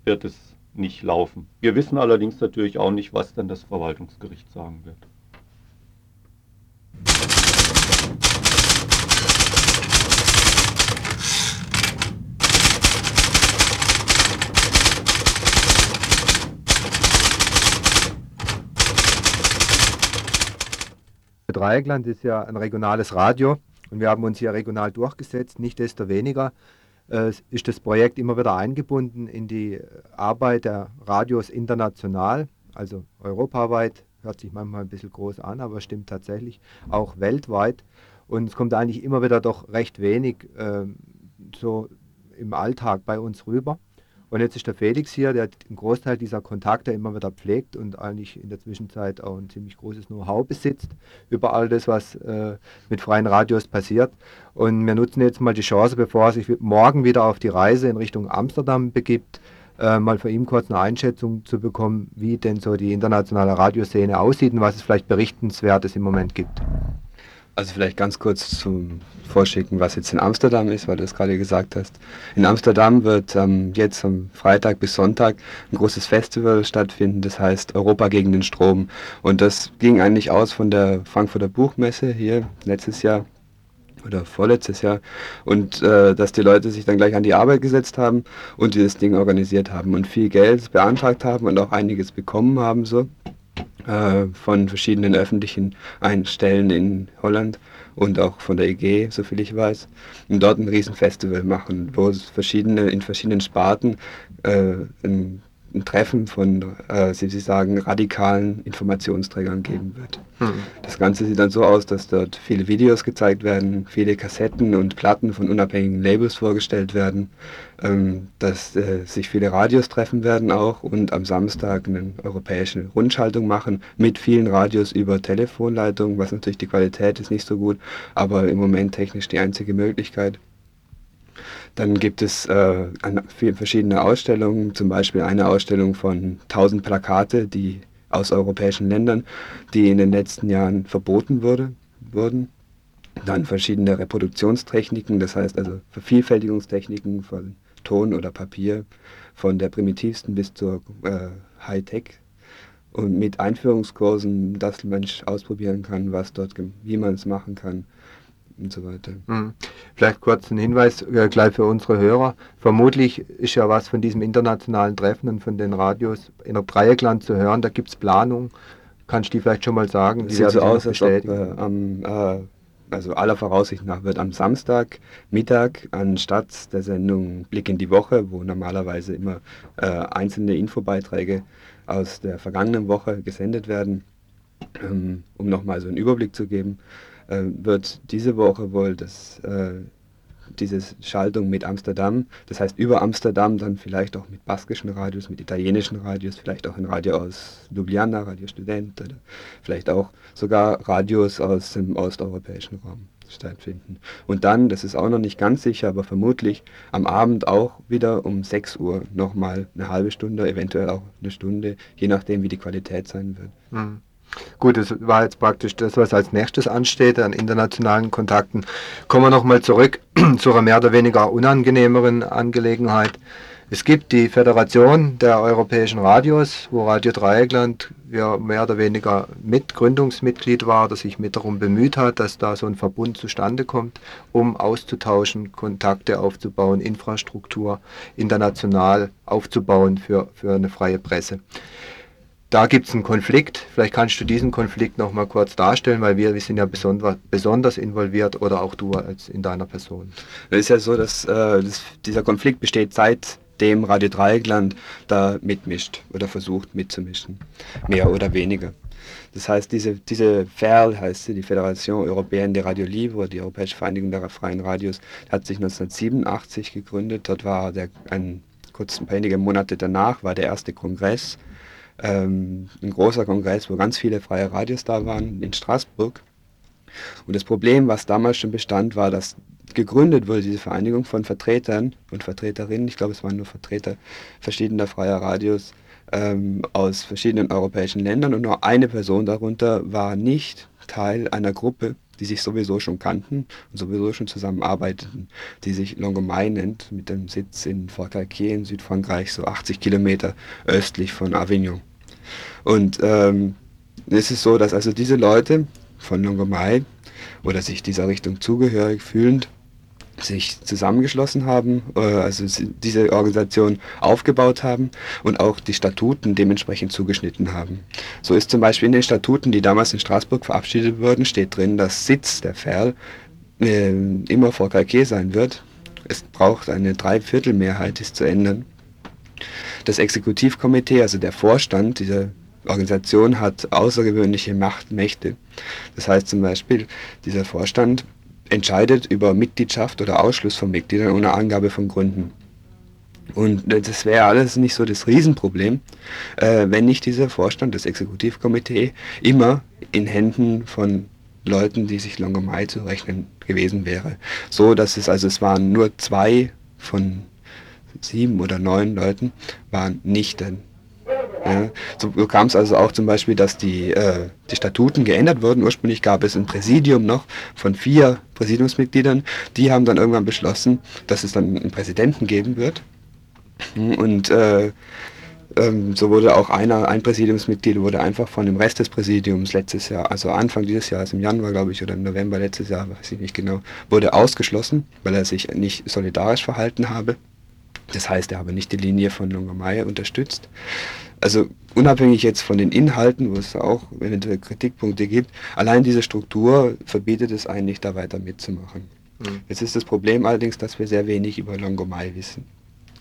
wird es nicht laufen. Wir wissen allerdings natürlich auch nicht, was dann das Verwaltungsgericht sagen wird. Dreieckland ist ja ein regionales Radio und wir haben uns hier regional durchgesetzt. Nicht desto weniger äh, ist das Projekt immer wieder eingebunden in die Arbeit der Radios international, also europaweit. Hört sich manchmal ein bisschen groß an, aber stimmt tatsächlich auch weltweit. Und es kommt eigentlich immer wieder doch recht wenig äh, so im Alltag bei uns rüber. Und jetzt ist der Felix hier, der einen Großteil dieser Kontakte immer wieder pflegt und eigentlich in der Zwischenzeit auch ein ziemlich großes Know-how besitzt über all das, was äh, mit freien Radios passiert. Und wir nutzen jetzt mal die Chance, bevor er sich morgen wieder auf die Reise in Richtung Amsterdam begibt, äh, mal für ihn kurz eine Einschätzung zu bekommen, wie denn so die internationale Radioszene aussieht und was es vielleicht Berichtenswertes im Moment gibt. Also vielleicht ganz kurz zum Vorschicken, was jetzt in Amsterdam ist, weil du es gerade gesagt hast. In Amsterdam wird ähm, jetzt am Freitag bis Sonntag ein großes Festival stattfinden, das heißt Europa gegen den Strom. Und das ging eigentlich aus von der Frankfurter Buchmesse hier letztes Jahr oder vorletztes Jahr und äh, dass die Leute sich dann gleich an die Arbeit gesetzt haben und dieses Ding organisiert haben und viel Geld beantragt haben und auch einiges bekommen haben so äh, von verschiedenen öffentlichen Einstellen in Holland und auch von der EG, soviel ich weiß, und dort ein Riesenfestival machen, wo es verschiedene, in verschiedenen Sparten äh, ein ein Treffen von, äh, Sie, sagen, radikalen Informationsträgern geben wird. Hm. Das Ganze sieht dann so aus, dass dort viele Videos gezeigt werden, viele Kassetten und Platten von unabhängigen Labels vorgestellt werden, ähm, dass äh, sich viele Radios treffen werden auch und am Samstag eine europäische Rundschaltung machen mit vielen Radios über Telefonleitung, was natürlich die Qualität ist nicht so gut, aber im Moment technisch die einzige Möglichkeit. Dann gibt es äh, verschiedene Ausstellungen, zum Beispiel eine Ausstellung von 1000 Plakate, die aus europäischen Ländern, die in den letzten Jahren verboten wurde, wurden. Dann verschiedene Reproduktionstechniken, das heißt also Vervielfältigungstechniken von Ton oder Papier, von der primitivsten bis zur äh, Hightech und mit Einführungskursen, dass Mensch ausprobieren kann, was dort, wie man es machen kann und so weiter. Mhm. Vielleicht kurz ein Hinweis äh, gleich für unsere Hörer. Vermutlich ist ja was von diesem internationalen Treffen und von den Radios in der Dreieckland zu hören. Da gibt es Planung. Kannst du die vielleicht schon mal sagen? Sieht so aus, als ob äh, am, äh, also aller Voraussicht nach wird am Samstag Mittag anstatt der Sendung Blick in die Woche, wo normalerweise immer äh, einzelne Infobeiträge aus der vergangenen Woche gesendet werden, ähm, um nochmal so einen Überblick zu geben, äh, wird diese Woche wohl das, äh, diese Schaltung mit Amsterdam, das heißt über Amsterdam dann vielleicht auch mit baskischen Radios, mit italienischen Radios, vielleicht auch ein Radio aus Ljubljana, Radio Student oder vielleicht auch sogar Radios aus dem osteuropäischen Raum stattfinden. Und dann, das ist auch noch nicht ganz sicher, aber vermutlich am Abend auch wieder um 6 Uhr nochmal eine halbe Stunde, eventuell auch eine Stunde, je nachdem, wie die Qualität sein wird. Mhm. Gut, das war jetzt praktisch das, was als nächstes ansteht an internationalen Kontakten. Kommen wir nochmal zurück zu einer mehr oder weniger unangenehmeren Angelegenheit. Es gibt die Föderation der europäischen Radios, wo Radio Dreieckland ja mehr oder weniger Mitgründungsmitglied war, das sich mit darum bemüht hat, dass da so ein Verbund zustande kommt, um auszutauschen, Kontakte aufzubauen, Infrastruktur international aufzubauen für, für eine freie Presse. Da gibt es einen Konflikt. Vielleicht kannst du diesen Konflikt noch mal kurz darstellen, weil wir, wir sind ja besonders, besonders involviert oder auch du als in deiner Person. Es ist ja so, dass, äh, dass dieser Konflikt besteht seit dem Radio Dreieckland da mitmischt oder versucht mitzumischen, mehr oder weniger. Das heißt, diese, diese FERL heißt sie, die Fédération Européenne de Radio Libre, die Europäische Vereinigung der freien Radios, hat sich 1987 gegründet. Dort war der, ein, kurz ein paar wenige Monate danach, war der erste Kongress, ähm, ein großer Kongress, wo ganz viele freie Radios da waren, in Straßburg. Und das Problem, was damals schon bestand, war, dass gegründet wurde, diese Vereinigung von Vertretern und Vertreterinnen, ich glaube es waren nur Vertreter verschiedener freier Radios ähm, aus verschiedenen europäischen Ländern und nur eine Person darunter war nicht Teil einer Gruppe, die sich sowieso schon kannten und sowieso schon zusammenarbeiteten, die sich Longomai nennt, mit dem Sitz in Forcalquier in Südfrankreich, so 80 Kilometer östlich von Avignon. Und ähm, es ist so, dass also diese Leute von Longomai oder sich dieser Richtung zugehörig fühlend sich zusammengeschlossen haben, äh, also diese Organisation aufgebaut haben und auch die Statuten dementsprechend zugeschnitten haben. So ist zum Beispiel in den Statuten, die damals in Straßburg verabschiedet wurden, steht drin, dass Sitz der FERL äh, immer vor Calquier sein wird. Es braucht eine Dreiviertelmehrheit, dies zu ändern. Das Exekutivkomitee, also der Vorstand dieser Organisation, hat außergewöhnliche Machtmächte. Das heißt zum Beispiel, dieser Vorstand entscheidet über Mitgliedschaft oder Ausschluss von Mitgliedern ohne Angabe von Gründen. Und das wäre alles nicht so das Riesenproblem, äh, wenn nicht dieser Vorstand, das Exekutivkomitee, immer in Händen von Leuten, die sich Longomai zu rechnen gewesen wäre. So dass es, also es waren nur zwei von sieben oder neun Leuten, waren nicht dann ja, so kam es also auch zum Beispiel, dass die, äh, die Statuten geändert wurden. Ursprünglich gab es ein Präsidium noch von vier Präsidiumsmitgliedern. Die haben dann irgendwann beschlossen, dass es dann einen Präsidenten geben wird. Und äh, ähm, so wurde auch einer, ein Präsidiumsmitglied wurde einfach von dem Rest des Präsidiums letztes Jahr, also Anfang dieses Jahres, im Januar glaube ich, oder im November letztes Jahr, weiß ich nicht genau, wurde ausgeschlossen, weil er sich nicht solidarisch verhalten habe. Das heißt, er habe nicht die Linie von Longomai unterstützt also unabhängig jetzt von den Inhalten, wo es auch eventuell Kritikpunkte gibt, allein diese Struktur verbietet es eigentlich, da weiter mitzumachen. Mhm. Jetzt ist das Problem allerdings, dass wir sehr wenig über Longomai wissen.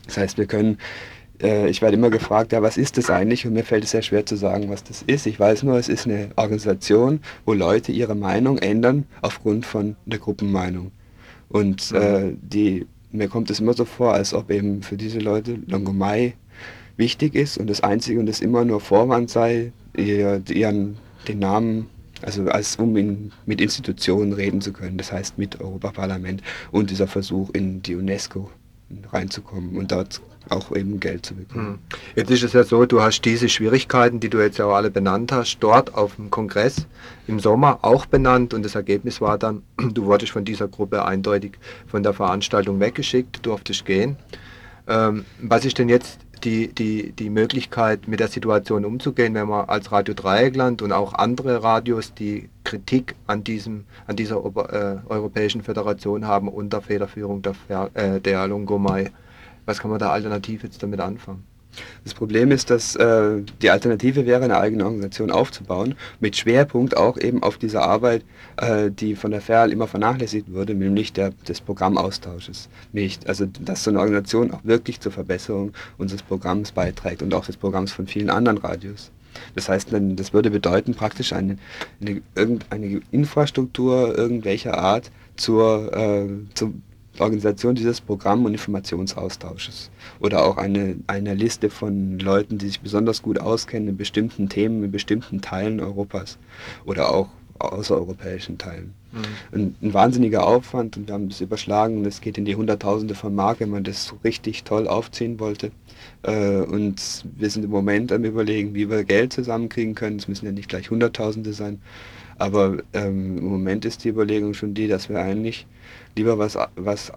Das heißt, wir können, äh, ich werde immer gefragt, ja, was ist das eigentlich? Und mir fällt es sehr schwer zu sagen, was das ist. Ich weiß nur, es ist eine Organisation, wo Leute ihre Meinung ändern aufgrund von der Gruppenmeinung. Und mhm. äh, die, mir kommt es immer so vor, als ob eben für diese Leute Longomai wichtig ist und das Einzige und das immer nur Vorwand sei, ihr, ihren, den Namen, also als um in, mit Institutionen reden zu können, das heißt mit Europaparlament und dieser Versuch in die UNESCO reinzukommen und dort auch eben Geld zu bekommen. Hm. Jetzt ist es ja so, du hast diese Schwierigkeiten, die du jetzt ja auch alle benannt hast, dort auf dem Kongress im Sommer auch benannt und das Ergebnis war dann, du wurdest von dieser Gruppe eindeutig von der Veranstaltung weggeschickt, durftest gehen. Ähm, was ist denn jetzt die, die, die Möglichkeit, mit der Situation umzugehen, wenn man als Radio Dreieckland und auch andere Radios, die Kritik an, diesem, an dieser äh, Europäischen Föderation haben unter Federführung der, äh, der Longomai. Was kann man da alternativ jetzt damit anfangen? Das Problem ist, dass äh, die Alternative wäre, eine eigene Organisation aufzubauen, mit Schwerpunkt auch eben auf dieser Arbeit, äh, die von der FERL immer vernachlässigt wurde, nämlich der, des Programmaustausches. Nicht, also dass so eine Organisation auch wirklich zur Verbesserung unseres Programms beiträgt und auch des Programms von vielen anderen Radios. Das heißt, das würde bedeuten praktisch eine, eine, irgendeine Infrastruktur irgendwelcher Art zur, äh, zur Organisation dieses Programm- und Informationsaustausches. Oder auch eine, eine Liste von Leuten, die sich besonders gut auskennen in bestimmten Themen, in bestimmten Teilen Europas. Oder auch außereuropäischen Teilen. Mhm. Ein, ein, wahnsinniger Aufwand und wir haben das überschlagen und es geht in die Hunderttausende von Mark, wenn man das so richtig toll aufziehen wollte. Äh, und wir sind im Moment am überlegen, wie wir Geld zusammenkriegen können. Es müssen ja nicht gleich Hunderttausende sein. Aber ähm, im Moment ist die Überlegung schon die, dass wir eigentlich lieber was, was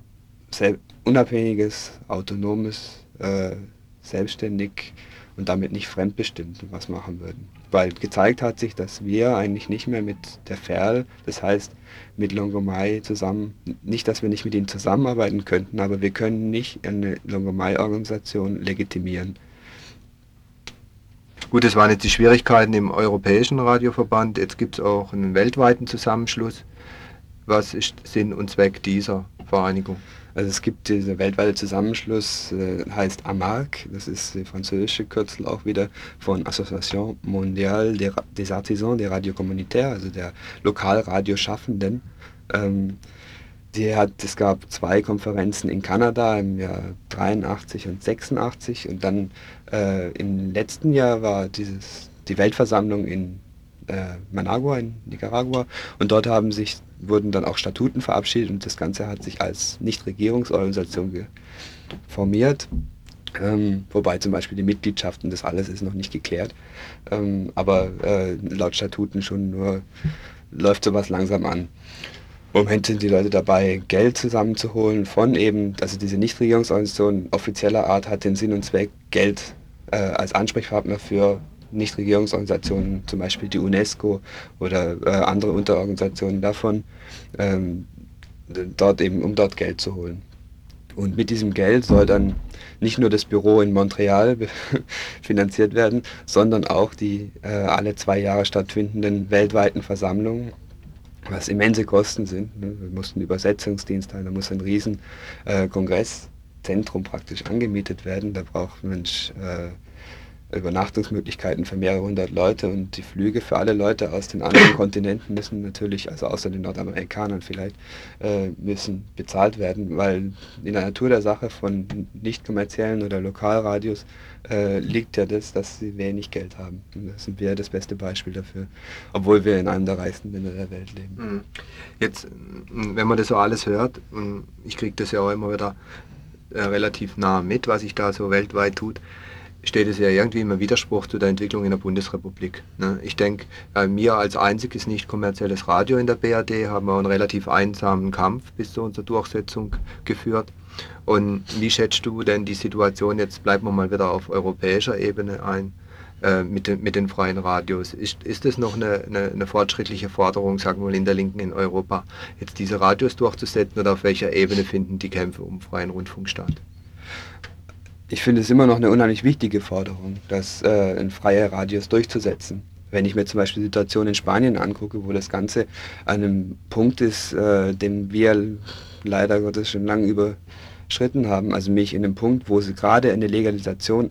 unabhängiges, autonomes, äh, selbstständig und damit nicht fremdbestimmt was machen würden. Weil gezeigt hat sich, dass wir eigentlich nicht mehr mit der FERL, das heißt mit Longomai zusammen, nicht, dass wir nicht mit ihnen zusammenarbeiten könnten, aber wir können nicht eine Longomai-Organisation legitimieren. Gut, das waren jetzt die Schwierigkeiten im Europäischen Radioverband. Jetzt gibt es auch einen weltweiten Zusammenschluss. Was ist Sinn und Zweck dieser Vereinigung? Also es gibt dieser weltweite Zusammenschluss, äh, heißt AMARC, das ist die französische Kürzel auch wieder von Association Mondiale des Artisans des Radio Communautaires, also der Lokalradioschaffenden. Ähm, die hat, es gab zwei Konferenzen in Kanada im Jahr 83 und 86 und dann äh, im letzten Jahr war dieses, die Weltversammlung in äh, Managua in Nicaragua und dort haben sich wurden dann auch Statuten verabschiedet und das Ganze hat sich als Nichtregierungsorganisation formiert. Ähm, wobei zum Beispiel die Mitgliedschaften, das alles ist noch nicht geklärt. Ähm, aber äh, laut Statuten schon nur läuft sowas langsam an. Im Moment sind die Leute dabei, Geld zusammenzuholen von eben, also diese Nichtregierungsorganisation offizieller Art hat den Sinn und Zweck, Geld äh, als Ansprechpartner für Nichtregierungsorganisationen, zum Beispiel die UNESCO oder äh, andere Unterorganisationen davon, ähm, dort eben, um dort Geld zu holen. Und mit diesem Geld soll dann nicht nur das Büro in Montreal finanziert werden, sondern auch die äh, alle zwei Jahre stattfindenden weltweiten Versammlungen, was immense Kosten sind. Ne? Wir mussten Übersetzungsdienst haben, da muss ein riesen äh, praktisch angemietet werden. Da braucht man äh, Übernachtungsmöglichkeiten für mehrere hundert Leute und die Flüge für alle Leute aus den anderen Kontinenten müssen natürlich, also außer den Nordamerikanern vielleicht, äh, müssen bezahlt werden, weil in der Natur der Sache von nicht kommerziellen oder Lokalradios äh, liegt ja das, dass sie wenig Geld haben. Und das sind wir das beste Beispiel dafür, obwohl wir in einem der reichsten Länder der Welt leben. Mhm. Jetzt, wenn man das so alles hört, und ich kriege das ja auch immer wieder äh, relativ nah mit, was sich da so weltweit tut, steht es ja irgendwie im Widerspruch zu der Entwicklung in der Bundesrepublik. Ne? Ich denke, äh, wir als einziges nicht kommerzielles Radio in der BRD haben auch einen relativ einsamen Kampf bis zu unserer Durchsetzung geführt. Und wie schätzt du denn die Situation, jetzt bleiben wir mal wieder auf europäischer Ebene ein, äh, mit, den, mit den freien Radios. Ist, ist das noch eine, eine, eine, fortschrittliche Forderung, sagen wir mal, in der Linken in Europa, jetzt diese Radios durchzusetzen oder auf welcher Ebene finden die Kämpfe um freien Rundfunk statt? Ich finde es immer noch eine unheimlich wichtige Forderung, das äh, in freie Radios durchzusetzen. Wenn ich mir zum Beispiel die Situation in Spanien angucke, wo das Ganze an einem Punkt ist, äh, den wir leider Gottes schon lange überschritten haben, also mich in einem Punkt, wo sie gerade eine Legalisation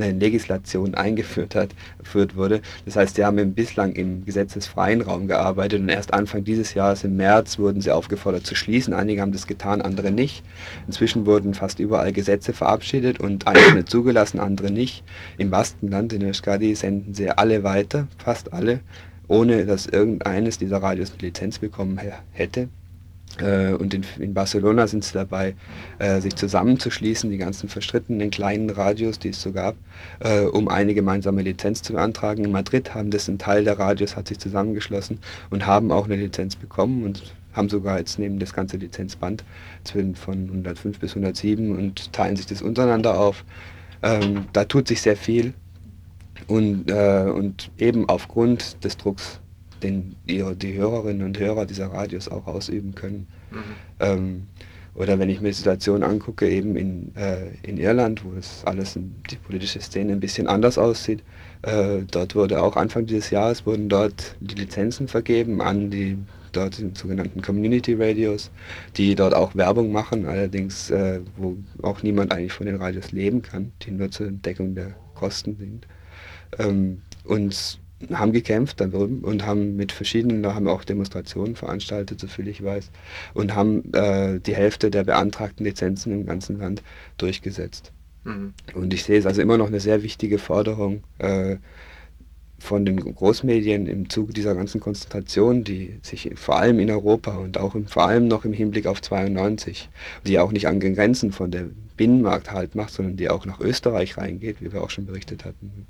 eine Legislation eingeführt hat, geführt wurde. Das heißt, sie haben bislang im gesetzesfreien Raum gearbeitet und erst Anfang dieses Jahres im März wurden sie aufgefordert zu schließen. Einige haben das getan, andere nicht. Inzwischen wurden fast überall Gesetze verabschiedet und einzelne zugelassen, andere nicht. Im Baskenland, in Euskadi, senden sie alle weiter, fast alle, ohne dass irgendeines dieser Radios eine Lizenz bekommen hätte. Äh, und in, in, Barcelona sind sie dabei, äh, sich zusammenzuschließen, die ganzen verstrittenen kleinen Radios, die es so gab, äh, um eine gemeinsame Lizenz zu beantragen. In Madrid haben das ein Teil der Radios hat sich zusammengeschlossen und haben auch eine Lizenz bekommen und haben sogar jetzt neben das ganze Lizenzband von 105 bis 107 und teilen sich das untereinander auf. Ähm, da tut sich sehr viel und, äh, und eben aufgrund des Drucks den die, die Hörerinnen und Hörer dieser Radios auch ausüben können. Mhm. Ähm, oder wenn ich mir die Situation angucke, eben in, äh, in Irland, wo das alles, in, die politische Szene ein bisschen anders aussieht, äh, dort wurde auch Anfang dieses Jahres wurden dort die Lizenzen vergeben an die dort sind sogenannten Community Radios, die dort auch Werbung machen, allerdings äh, wo auch niemand eigentlich von den Radios leben kann, die nur zur Deckung der Kosten sind. Ähm, und haben gekämpft und haben mit verschiedenen, da haben auch Demonstrationen veranstaltet, soviel ich weiß, und haben äh, die Hälfte der beantragten Lizenzen im ganzen Land durchgesetzt. Mhm. Und ich sehe es also immer noch eine sehr wichtige Forderung äh, von den Großmedien im Zuge dieser ganzen Konzentration, die sich vor allem in Europa und auch im, vor allem noch im Hinblick auf 92, die auch nicht an den Grenzen von der Binnenmarkt halt macht, sondern die auch nach Österreich reingeht, wie wir auch schon berichtet hatten,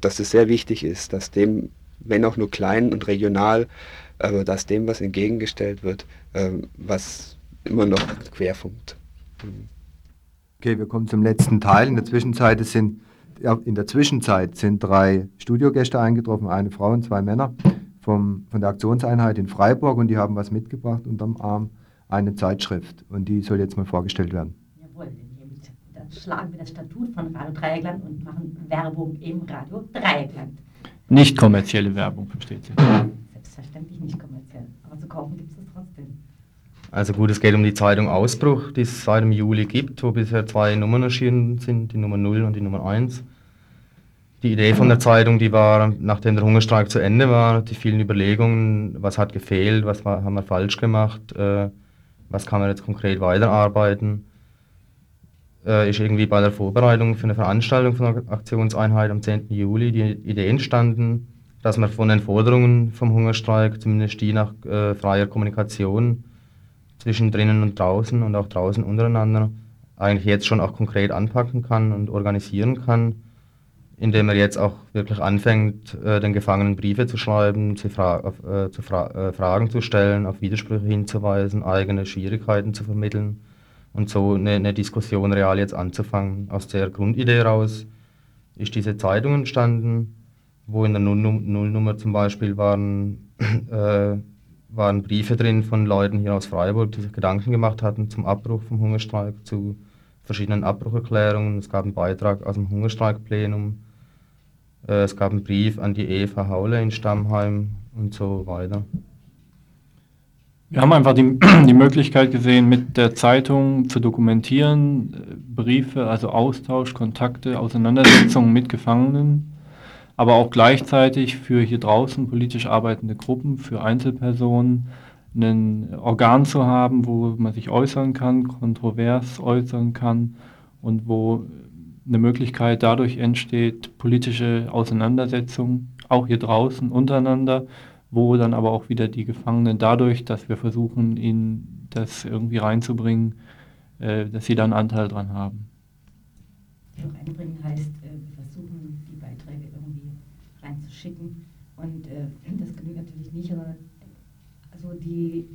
dass es sehr wichtig ist, dass dem, wenn auch nur klein und regional, aber dass dem was entgegengestellt wird, äh, was immer noch querfunkt. Okay, wir kommen zum letzten Teil. In der Zwischenzeit sind in der Zwischenzeit sind drei Studiogäste eingetroffen, eine Frau und zwei Männer vom, von der Aktionseinheit in Freiburg und die haben was mitgebracht unterm Arm, eine Zeitschrift und die soll jetzt mal vorgestellt werden. Jawohl, schlagen wir das Statut von Radio Dreieckland und machen Werbung im Radio Dreieckland. Nicht kommerzielle Werbung, versteht Sie? Selbstverständlich nicht kommerziell, aber zu kaufen gibt es es trotzdem. Also gut, es geht um die Zeitung Ausbruch, die es seit dem Juli gibt, wo bisher zwei Nummern erschienen sind, die Nummer 0 und die Nummer 1. Die Idee von der Zeitung, die war, nachdem der Hungerstreik zu Ende war, die vielen Überlegungen, was hat gefehlt, was war, haben wir falsch gemacht, äh, was kann man jetzt konkret weiterarbeiten, äh, ist irgendwie bei der Vorbereitung für eine Veranstaltung von der Aktionseinheit am 10. Juli die Idee entstanden, dass man von den Forderungen vom Hungerstreik, zumindest die nach äh, freier Kommunikation zwischen drinnen und draußen und auch draußen untereinander, eigentlich jetzt schon auch konkret anpacken kann und organisieren kann, indem er jetzt auch wirklich anfängt, äh, den Gefangenen Briefe zu schreiben, zu, Fra auf, äh, zu Fra äh, Fragen zu stellen, auf Widersprüche hinzuweisen, eigene Schwierigkeiten zu vermitteln und so eine, eine Diskussion real jetzt anzufangen. Aus der Grundidee raus ist diese Zeitung entstanden, wo in der Nullnummer zum Beispiel waren, äh, waren Briefe drin von Leuten hier aus Freiburg, die sich Gedanken gemacht hatten zum Abbruch vom Hungerstreik, zu verschiedenen Abbrucherklärungen. Es gab einen Beitrag aus dem Hungerstreikplenum. Äh, es gab einen Brief an die Eva Haule in Stammheim und so weiter. Wir haben einfach die, die Möglichkeit gesehen, mit der Zeitung zu dokumentieren, äh, Briefe, also Austausch, Kontakte, Auseinandersetzungen mit Gefangenen, aber auch gleichzeitig für hier draußen politisch arbeitende Gruppen, für Einzelpersonen ein Organ zu haben, wo man sich äußern kann, kontrovers äußern kann und wo eine Möglichkeit dadurch entsteht, politische Auseinandersetzungen, auch hier draußen untereinander, wo dann aber auch wieder die Gefangenen dadurch, dass wir versuchen, ihnen das irgendwie reinzubringen, äh, dass sie dann Anteil dran haben. Auch einbringen heißt, äh, wir versuchen, die Beiträge irgendwie reinzuschicken. Und äh, das genügt natürlich nicht, aber also die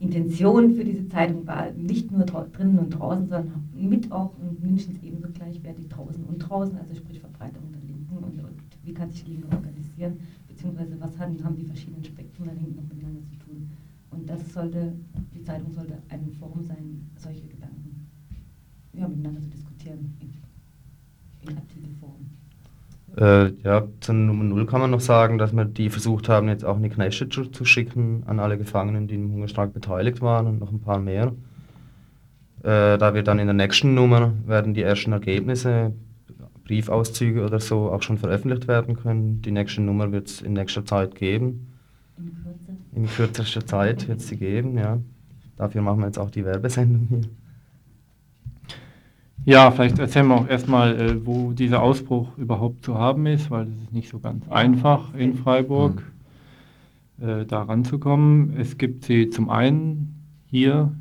Intention für diese Zeitung war nicht nur drinnen und draußen, sondern mit auch und mindestens ebenso gleichwertig draußen und draußen, also sprich Verbreitung der Linken und, und wie kann sich Linke organisieren beziehungsweise was haben, haben die verschiedenen Spektren dahinten noch miteinander zu tun. Und das sollte, die Zeitung sollte ein Forum sein, solche Gedanken ja, miteinander zu diskutieren in, in Artikelform. Äh, ja, zur Nummer 0 kann man noch sagen, dass wir die versucht haben, jetzt auch eine Knäsche zu, zu, schicken an alle Gefangenen, die im Hungerstreik beteiligt waren und noch ein paar mehr. Äh, da wird dann in der nächsten Nummer werden die ersten Ergebnisse Briefauszüge oder so auch schon veröffentlicht werden können. Die nächste Nummer wird es in nächster Zeit geben. In kürzester Zeit wird es sie geben, ja. Dafür machen wir jetzt auch die Werbesendung hier. Ja, vielleicht erzählen wir auch erstmal, äh, wo dieser Ausbruch überhaupt zu haben ist, weil es ist nicht so ganz einfach in Freiburg mhm. äh, da ranzukommen. Es gibt sie zum einen hier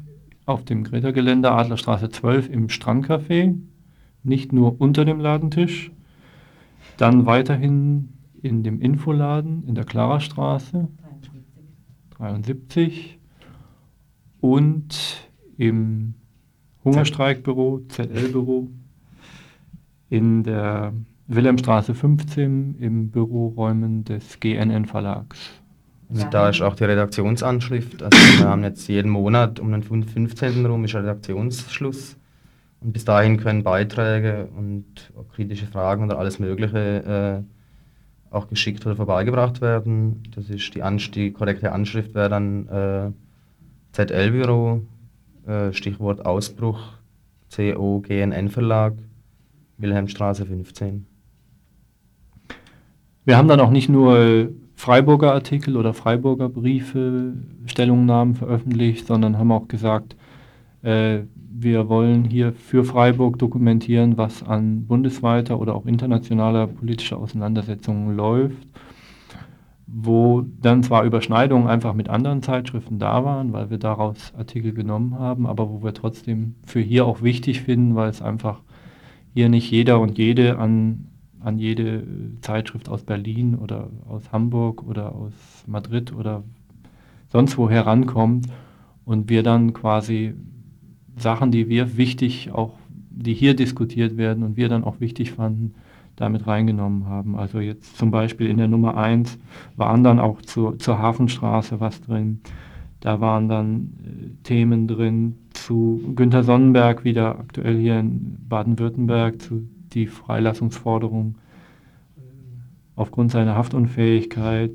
auf dem Greta-Gelände Adlerstraße 12 im Strandcafé nicht nur unter dem Ladentisch, dann weiterhin in dem Infoladen in der Klarastraße 73 und im Hungerstreikbüro, ZL-Büro, in der Wilhelmstraße 15 im Büroräumen des GNN Verlags. Also da ist auch die Redaktionsanschrift. Also wir haben jetzt jeden Monat um den 15. rum ist Redaktionsschluss. Und bis dahin können Beiträge und kritische Fragen oder alles Mögliche äh, auch geschickt oder vorbeigebracht werden. Das ist die, Ansch die korrekte Anschrift wäre dann äh, ZL-Büro, äh, Stichwort Ausbruch, CO GNN Verlag, Wilhelmstraße 15. Wir haben dann auch nicht nur Freiburger Artikel oder Freiburger Briefe, Stellungnahmen veröffentlicht, sondern haben auch gesagt, äh, wir wollen hier für Freiburg dokumentieren, was an bundesweiter oder auch internationaler politischer Auseinandersetzungen läuft, wo dann zwar Überschneidungen einfach mit anderen Zeitschriften da waren, weil wir daraus Artikel genommen haben, aber wo wir trotzdem für hier auch wichtig finden, weil es einfach hier nicht jeder und jede an an jede Zeitschrift aus Berlin oder aus Hamburg oder aus Madrid oder sonst wo herankommt und wir dann quasi Sachen, die wir wichtig auch, die hier diskutiert werden und wir dann auch wichtig fanden, damit reingenommen haben. Also jetzt zum Beispiel in der Nummer 1 waren dann auch zu, zur Hafenstraße was drin. Da waren dann äh, Themen drin zu Günter Sonnenberg, wieder aktuell hier in Baden-Württemberg, zu die Freilassungsforderung äh, aufgrund seiner Haftunfähigkeit.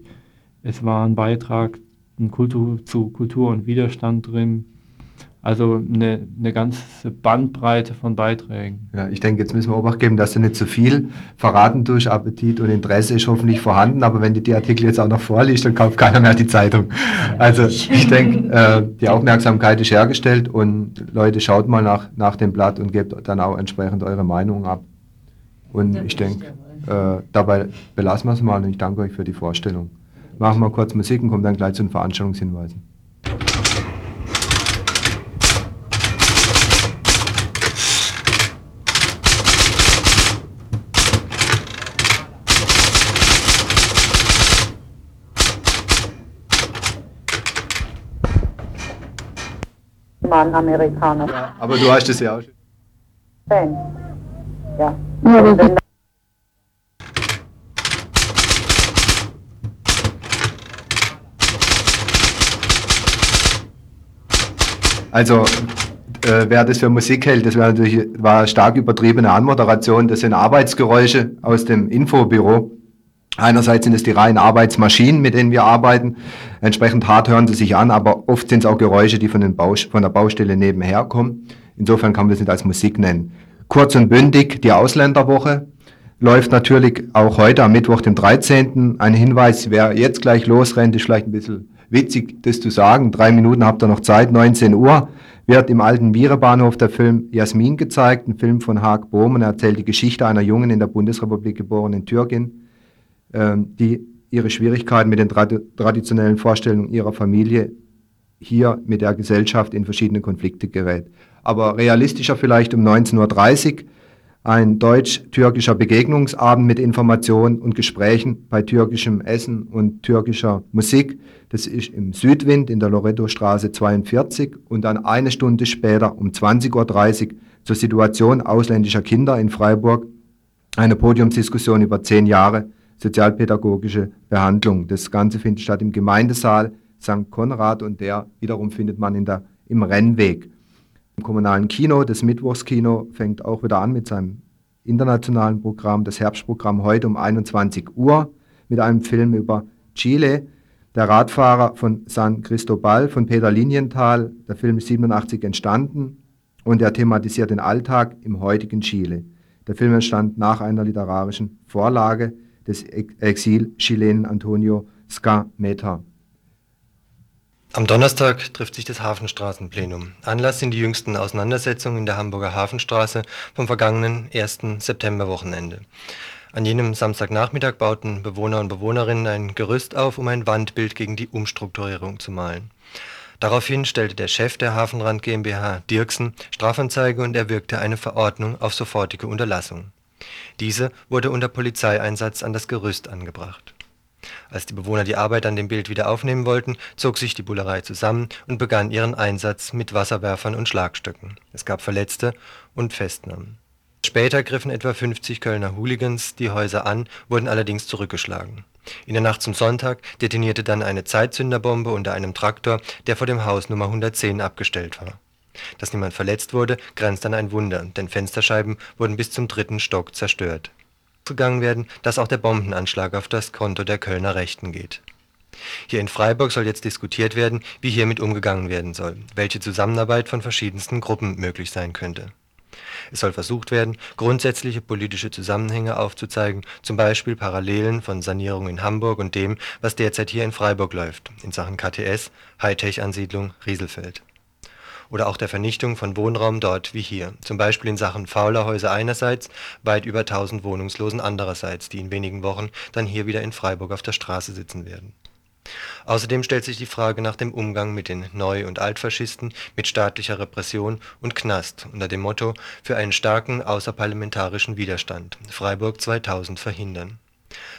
Es war ein Beitrag Kultur, zu Kultur und Widerstand drin. Also eine, eine ganze Bandbreite von Beiträgen. Ja, ich denke, jetzt müssen wir Obacht geben, dass du nicht zu viel verraten tust. Appetit und Interesse ist hoffentlich vorhanden, aber wenn du die Artikel jetzt auch noch vorliest, dann kauft keiner mehr die Zeitung. Also ich denke, äh, die Aufmerksamkeit ist hergestellt und Leute, schaut mal nach, nach dem Blatt und gebt dann auch entsprechend eure Meinung ab. Und ich denke, äh, dabei belassen wir es mal und ich danke euch für die Vorstellung. Machen wir kurz Musik und kommen dann gleich zu den Veranstaltungshinweisen. Mann, Amerikaner. Ja, aber du hast es ja auch schon. Ja. Also, äh, wer das für Musik hält, das wäre natürlich war stark übertriebene Anmoderation. Das sind Arbeitsgeräusche aus dem Infobüro. Einerseits sind es die reinen Arbeitsmaschinen, mit denen wir arbeiten. Entsprechend hart hören sie sich an, aber oft sind es auch Geräusche, die von, den Baust von der Baustelle nebenher kommen. Insofern kann man das nicht als Musik nennen. Kurz und bündig, die Ausländerwoche läuft natürlich auch heute am Mittwoch, dem 13. Ein Hinweis, wer jetzt gleich losrennt, ist vielleicht ein bisschen witzig, das zu sagen. Drei Minuten habt ihr noch Zeit, 19 Uhr wird im alten Virebahnhof der Film Jasmin gezeigt, ein Film von Haag Bohm und er erzählt die Geschichte einer jungen in der Bundesrepublik geborenen Türkin, die ihre Schwierigkeiten mit den traditionellen Vorstellungen ihrer Familie hier mit der Gesellschaft in verschiedene Konflikte gerät. Aber realistischer vielleicht um 19.30 Uhr ein deutsch-türkischer Begegnungsabend mit Informationen und Gesprächen bei türkischem Essen und türkischer Musik. Das ist im Südwind in der Loretto-Straße 42 und dann eine Stunde später um 20.30 Uhr zur Situation ausländischer Kinder in Freiburg. Eine Podiumsdiskussion über zehn Jahre sozialpädagogische Behandlung. Das Ganze findet statt im Gemeindesaal St. Konrad und der wiederum findet man in der, im Rennweg im kommunalen Kino. Das Mittwochskino fängt auch wieder an mit seinem internationalen Programm, das Herbstprogramm heute um 21 Uhr mit einem Film über Chile. Der Radfahrer von San Cristobal von Peter Linienthal. Der Film ist 87 entstanden und er thematisiert den Alltag im heutigen Chile. Der Film entstand nach einer literarischen Vorlage des Exil-Chilenen Antonio Scameta. Am Donnerstag trifft sich das Hafenstraßenplenum. Anlass sind die jüngsten Auseinandersetzungen in der Hamburger Hafenstraße vom vergangenen 1. Septemberwochenende. An jenem Samstagnachmittag bauten Bewohner und Bewohnerinnen ein Gerüst auf, um ein Wandbild gegen die Umstrukturierung zu malen. Daraufhin stellte der Chef der Hafenrand GmbH, Dirksen, Strafanzeige und erwirkte eine Verordnung auf sofortige Unterlassung. Diese wurde unter Polizeieinsatz an das Gerüst angebracht als die Bewohner die Arbeit an dem Bild wieder aufnehmen wollten, zog sich die Bullerei zusammen und begann ihren Einsatz mit Wasserwerfern und Schlagstöcken. Es gab Verletzte und Festnahmen. Später griffen etwa 50 Kölner Hooligans die Häuser an, wurden allerdings zurückgeschlagen. In der Nacht zum Sonntag detonierte dann eine Zeitzünderbombe unter einem Traktor, der vor dem Haus Nummer 110 abgestellt war. Dass niemand verletzt wurde, grenzt an ein Wunder, denn Fensterscheiben wurden bis zum dritten Stock zerstört gegangen werden, dass auch der Bombenanschlag auf das Konto der Kölner Rechten geht. Hier in Freiburg soll jetzt diskutiert werden, wie hiermit umgegangen werden soll, welche Zusammenarbeit von verschiedensten Gruppen möglich sein könnte. Es soll versucht werden, grundsätzliche politische Zusammenhänge aufzuzeigen, zum Beispiel Parallelen von Sanierung in Hamburg und dem, was derzeit hier in Freiburg läuft, in Sachen KTS, Hightech-Ansiedlung Rieselfeld. Oder auch der Vernichtung von Wohnraum dort wie hier, zum Beispiel in Sachen fauler Häuser einerseits, weit über 1000 Wohnungslosen andererseits, die in wenigen Wochen dann hier wieder in Freiburg auf der Straße sitzen werden. Außerdem stellt sich die Frage nach dem Umgang mit den Neu und Altfaschisten, mit staatlicher Repression und Knast unter dem Motto „ Für einen starken außerparlamentarischen Widerstand – Freiburg 2000 verhindern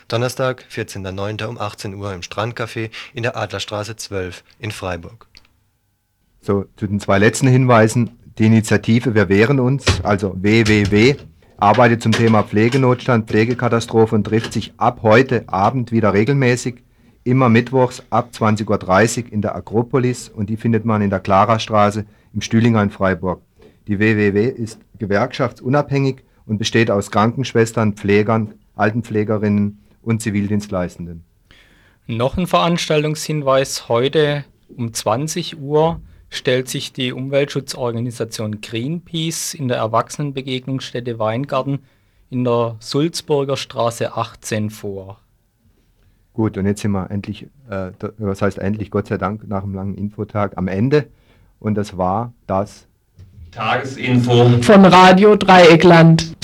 “Donnerstag, 14.09. um 18 Uhr im Strandcafé in der Adlerstraße 12 in Freiburg. So, zu den zwei letzten Hinweisen. Die Initiative Wir wehren uns, also WWW, arbeitet zum Thema Pflegenotstand, Pflegekatastrophe und trifft sich ab heute Abend wieder regelmäßig immer mittwochs ab 20.30 Uhr in der Akropolis und die findet man in der Klarastraße im Stühlinger in Freiburg. Die WWW ist gewerkschaftsunabhängig und besteht aus Krankenschwestern, Pflegern, Altenpflegerinnen und Zivildienstleistenden. Noch ein Veranstaltungshinweis. Heute um 20 Uhr stellt sich die Umweltschutzorganisation Greenpeace in der Erwachsenenbegegnungsstätte Weingarten in der Sulzburger Straße 18 vor. Gut, und jetzt sind wir endlich, äh, was heißt endlich, Gott sei Dank, nach einem langen Infotag am Ende. Und das war das Tagesinfo von Radio Dreieckland.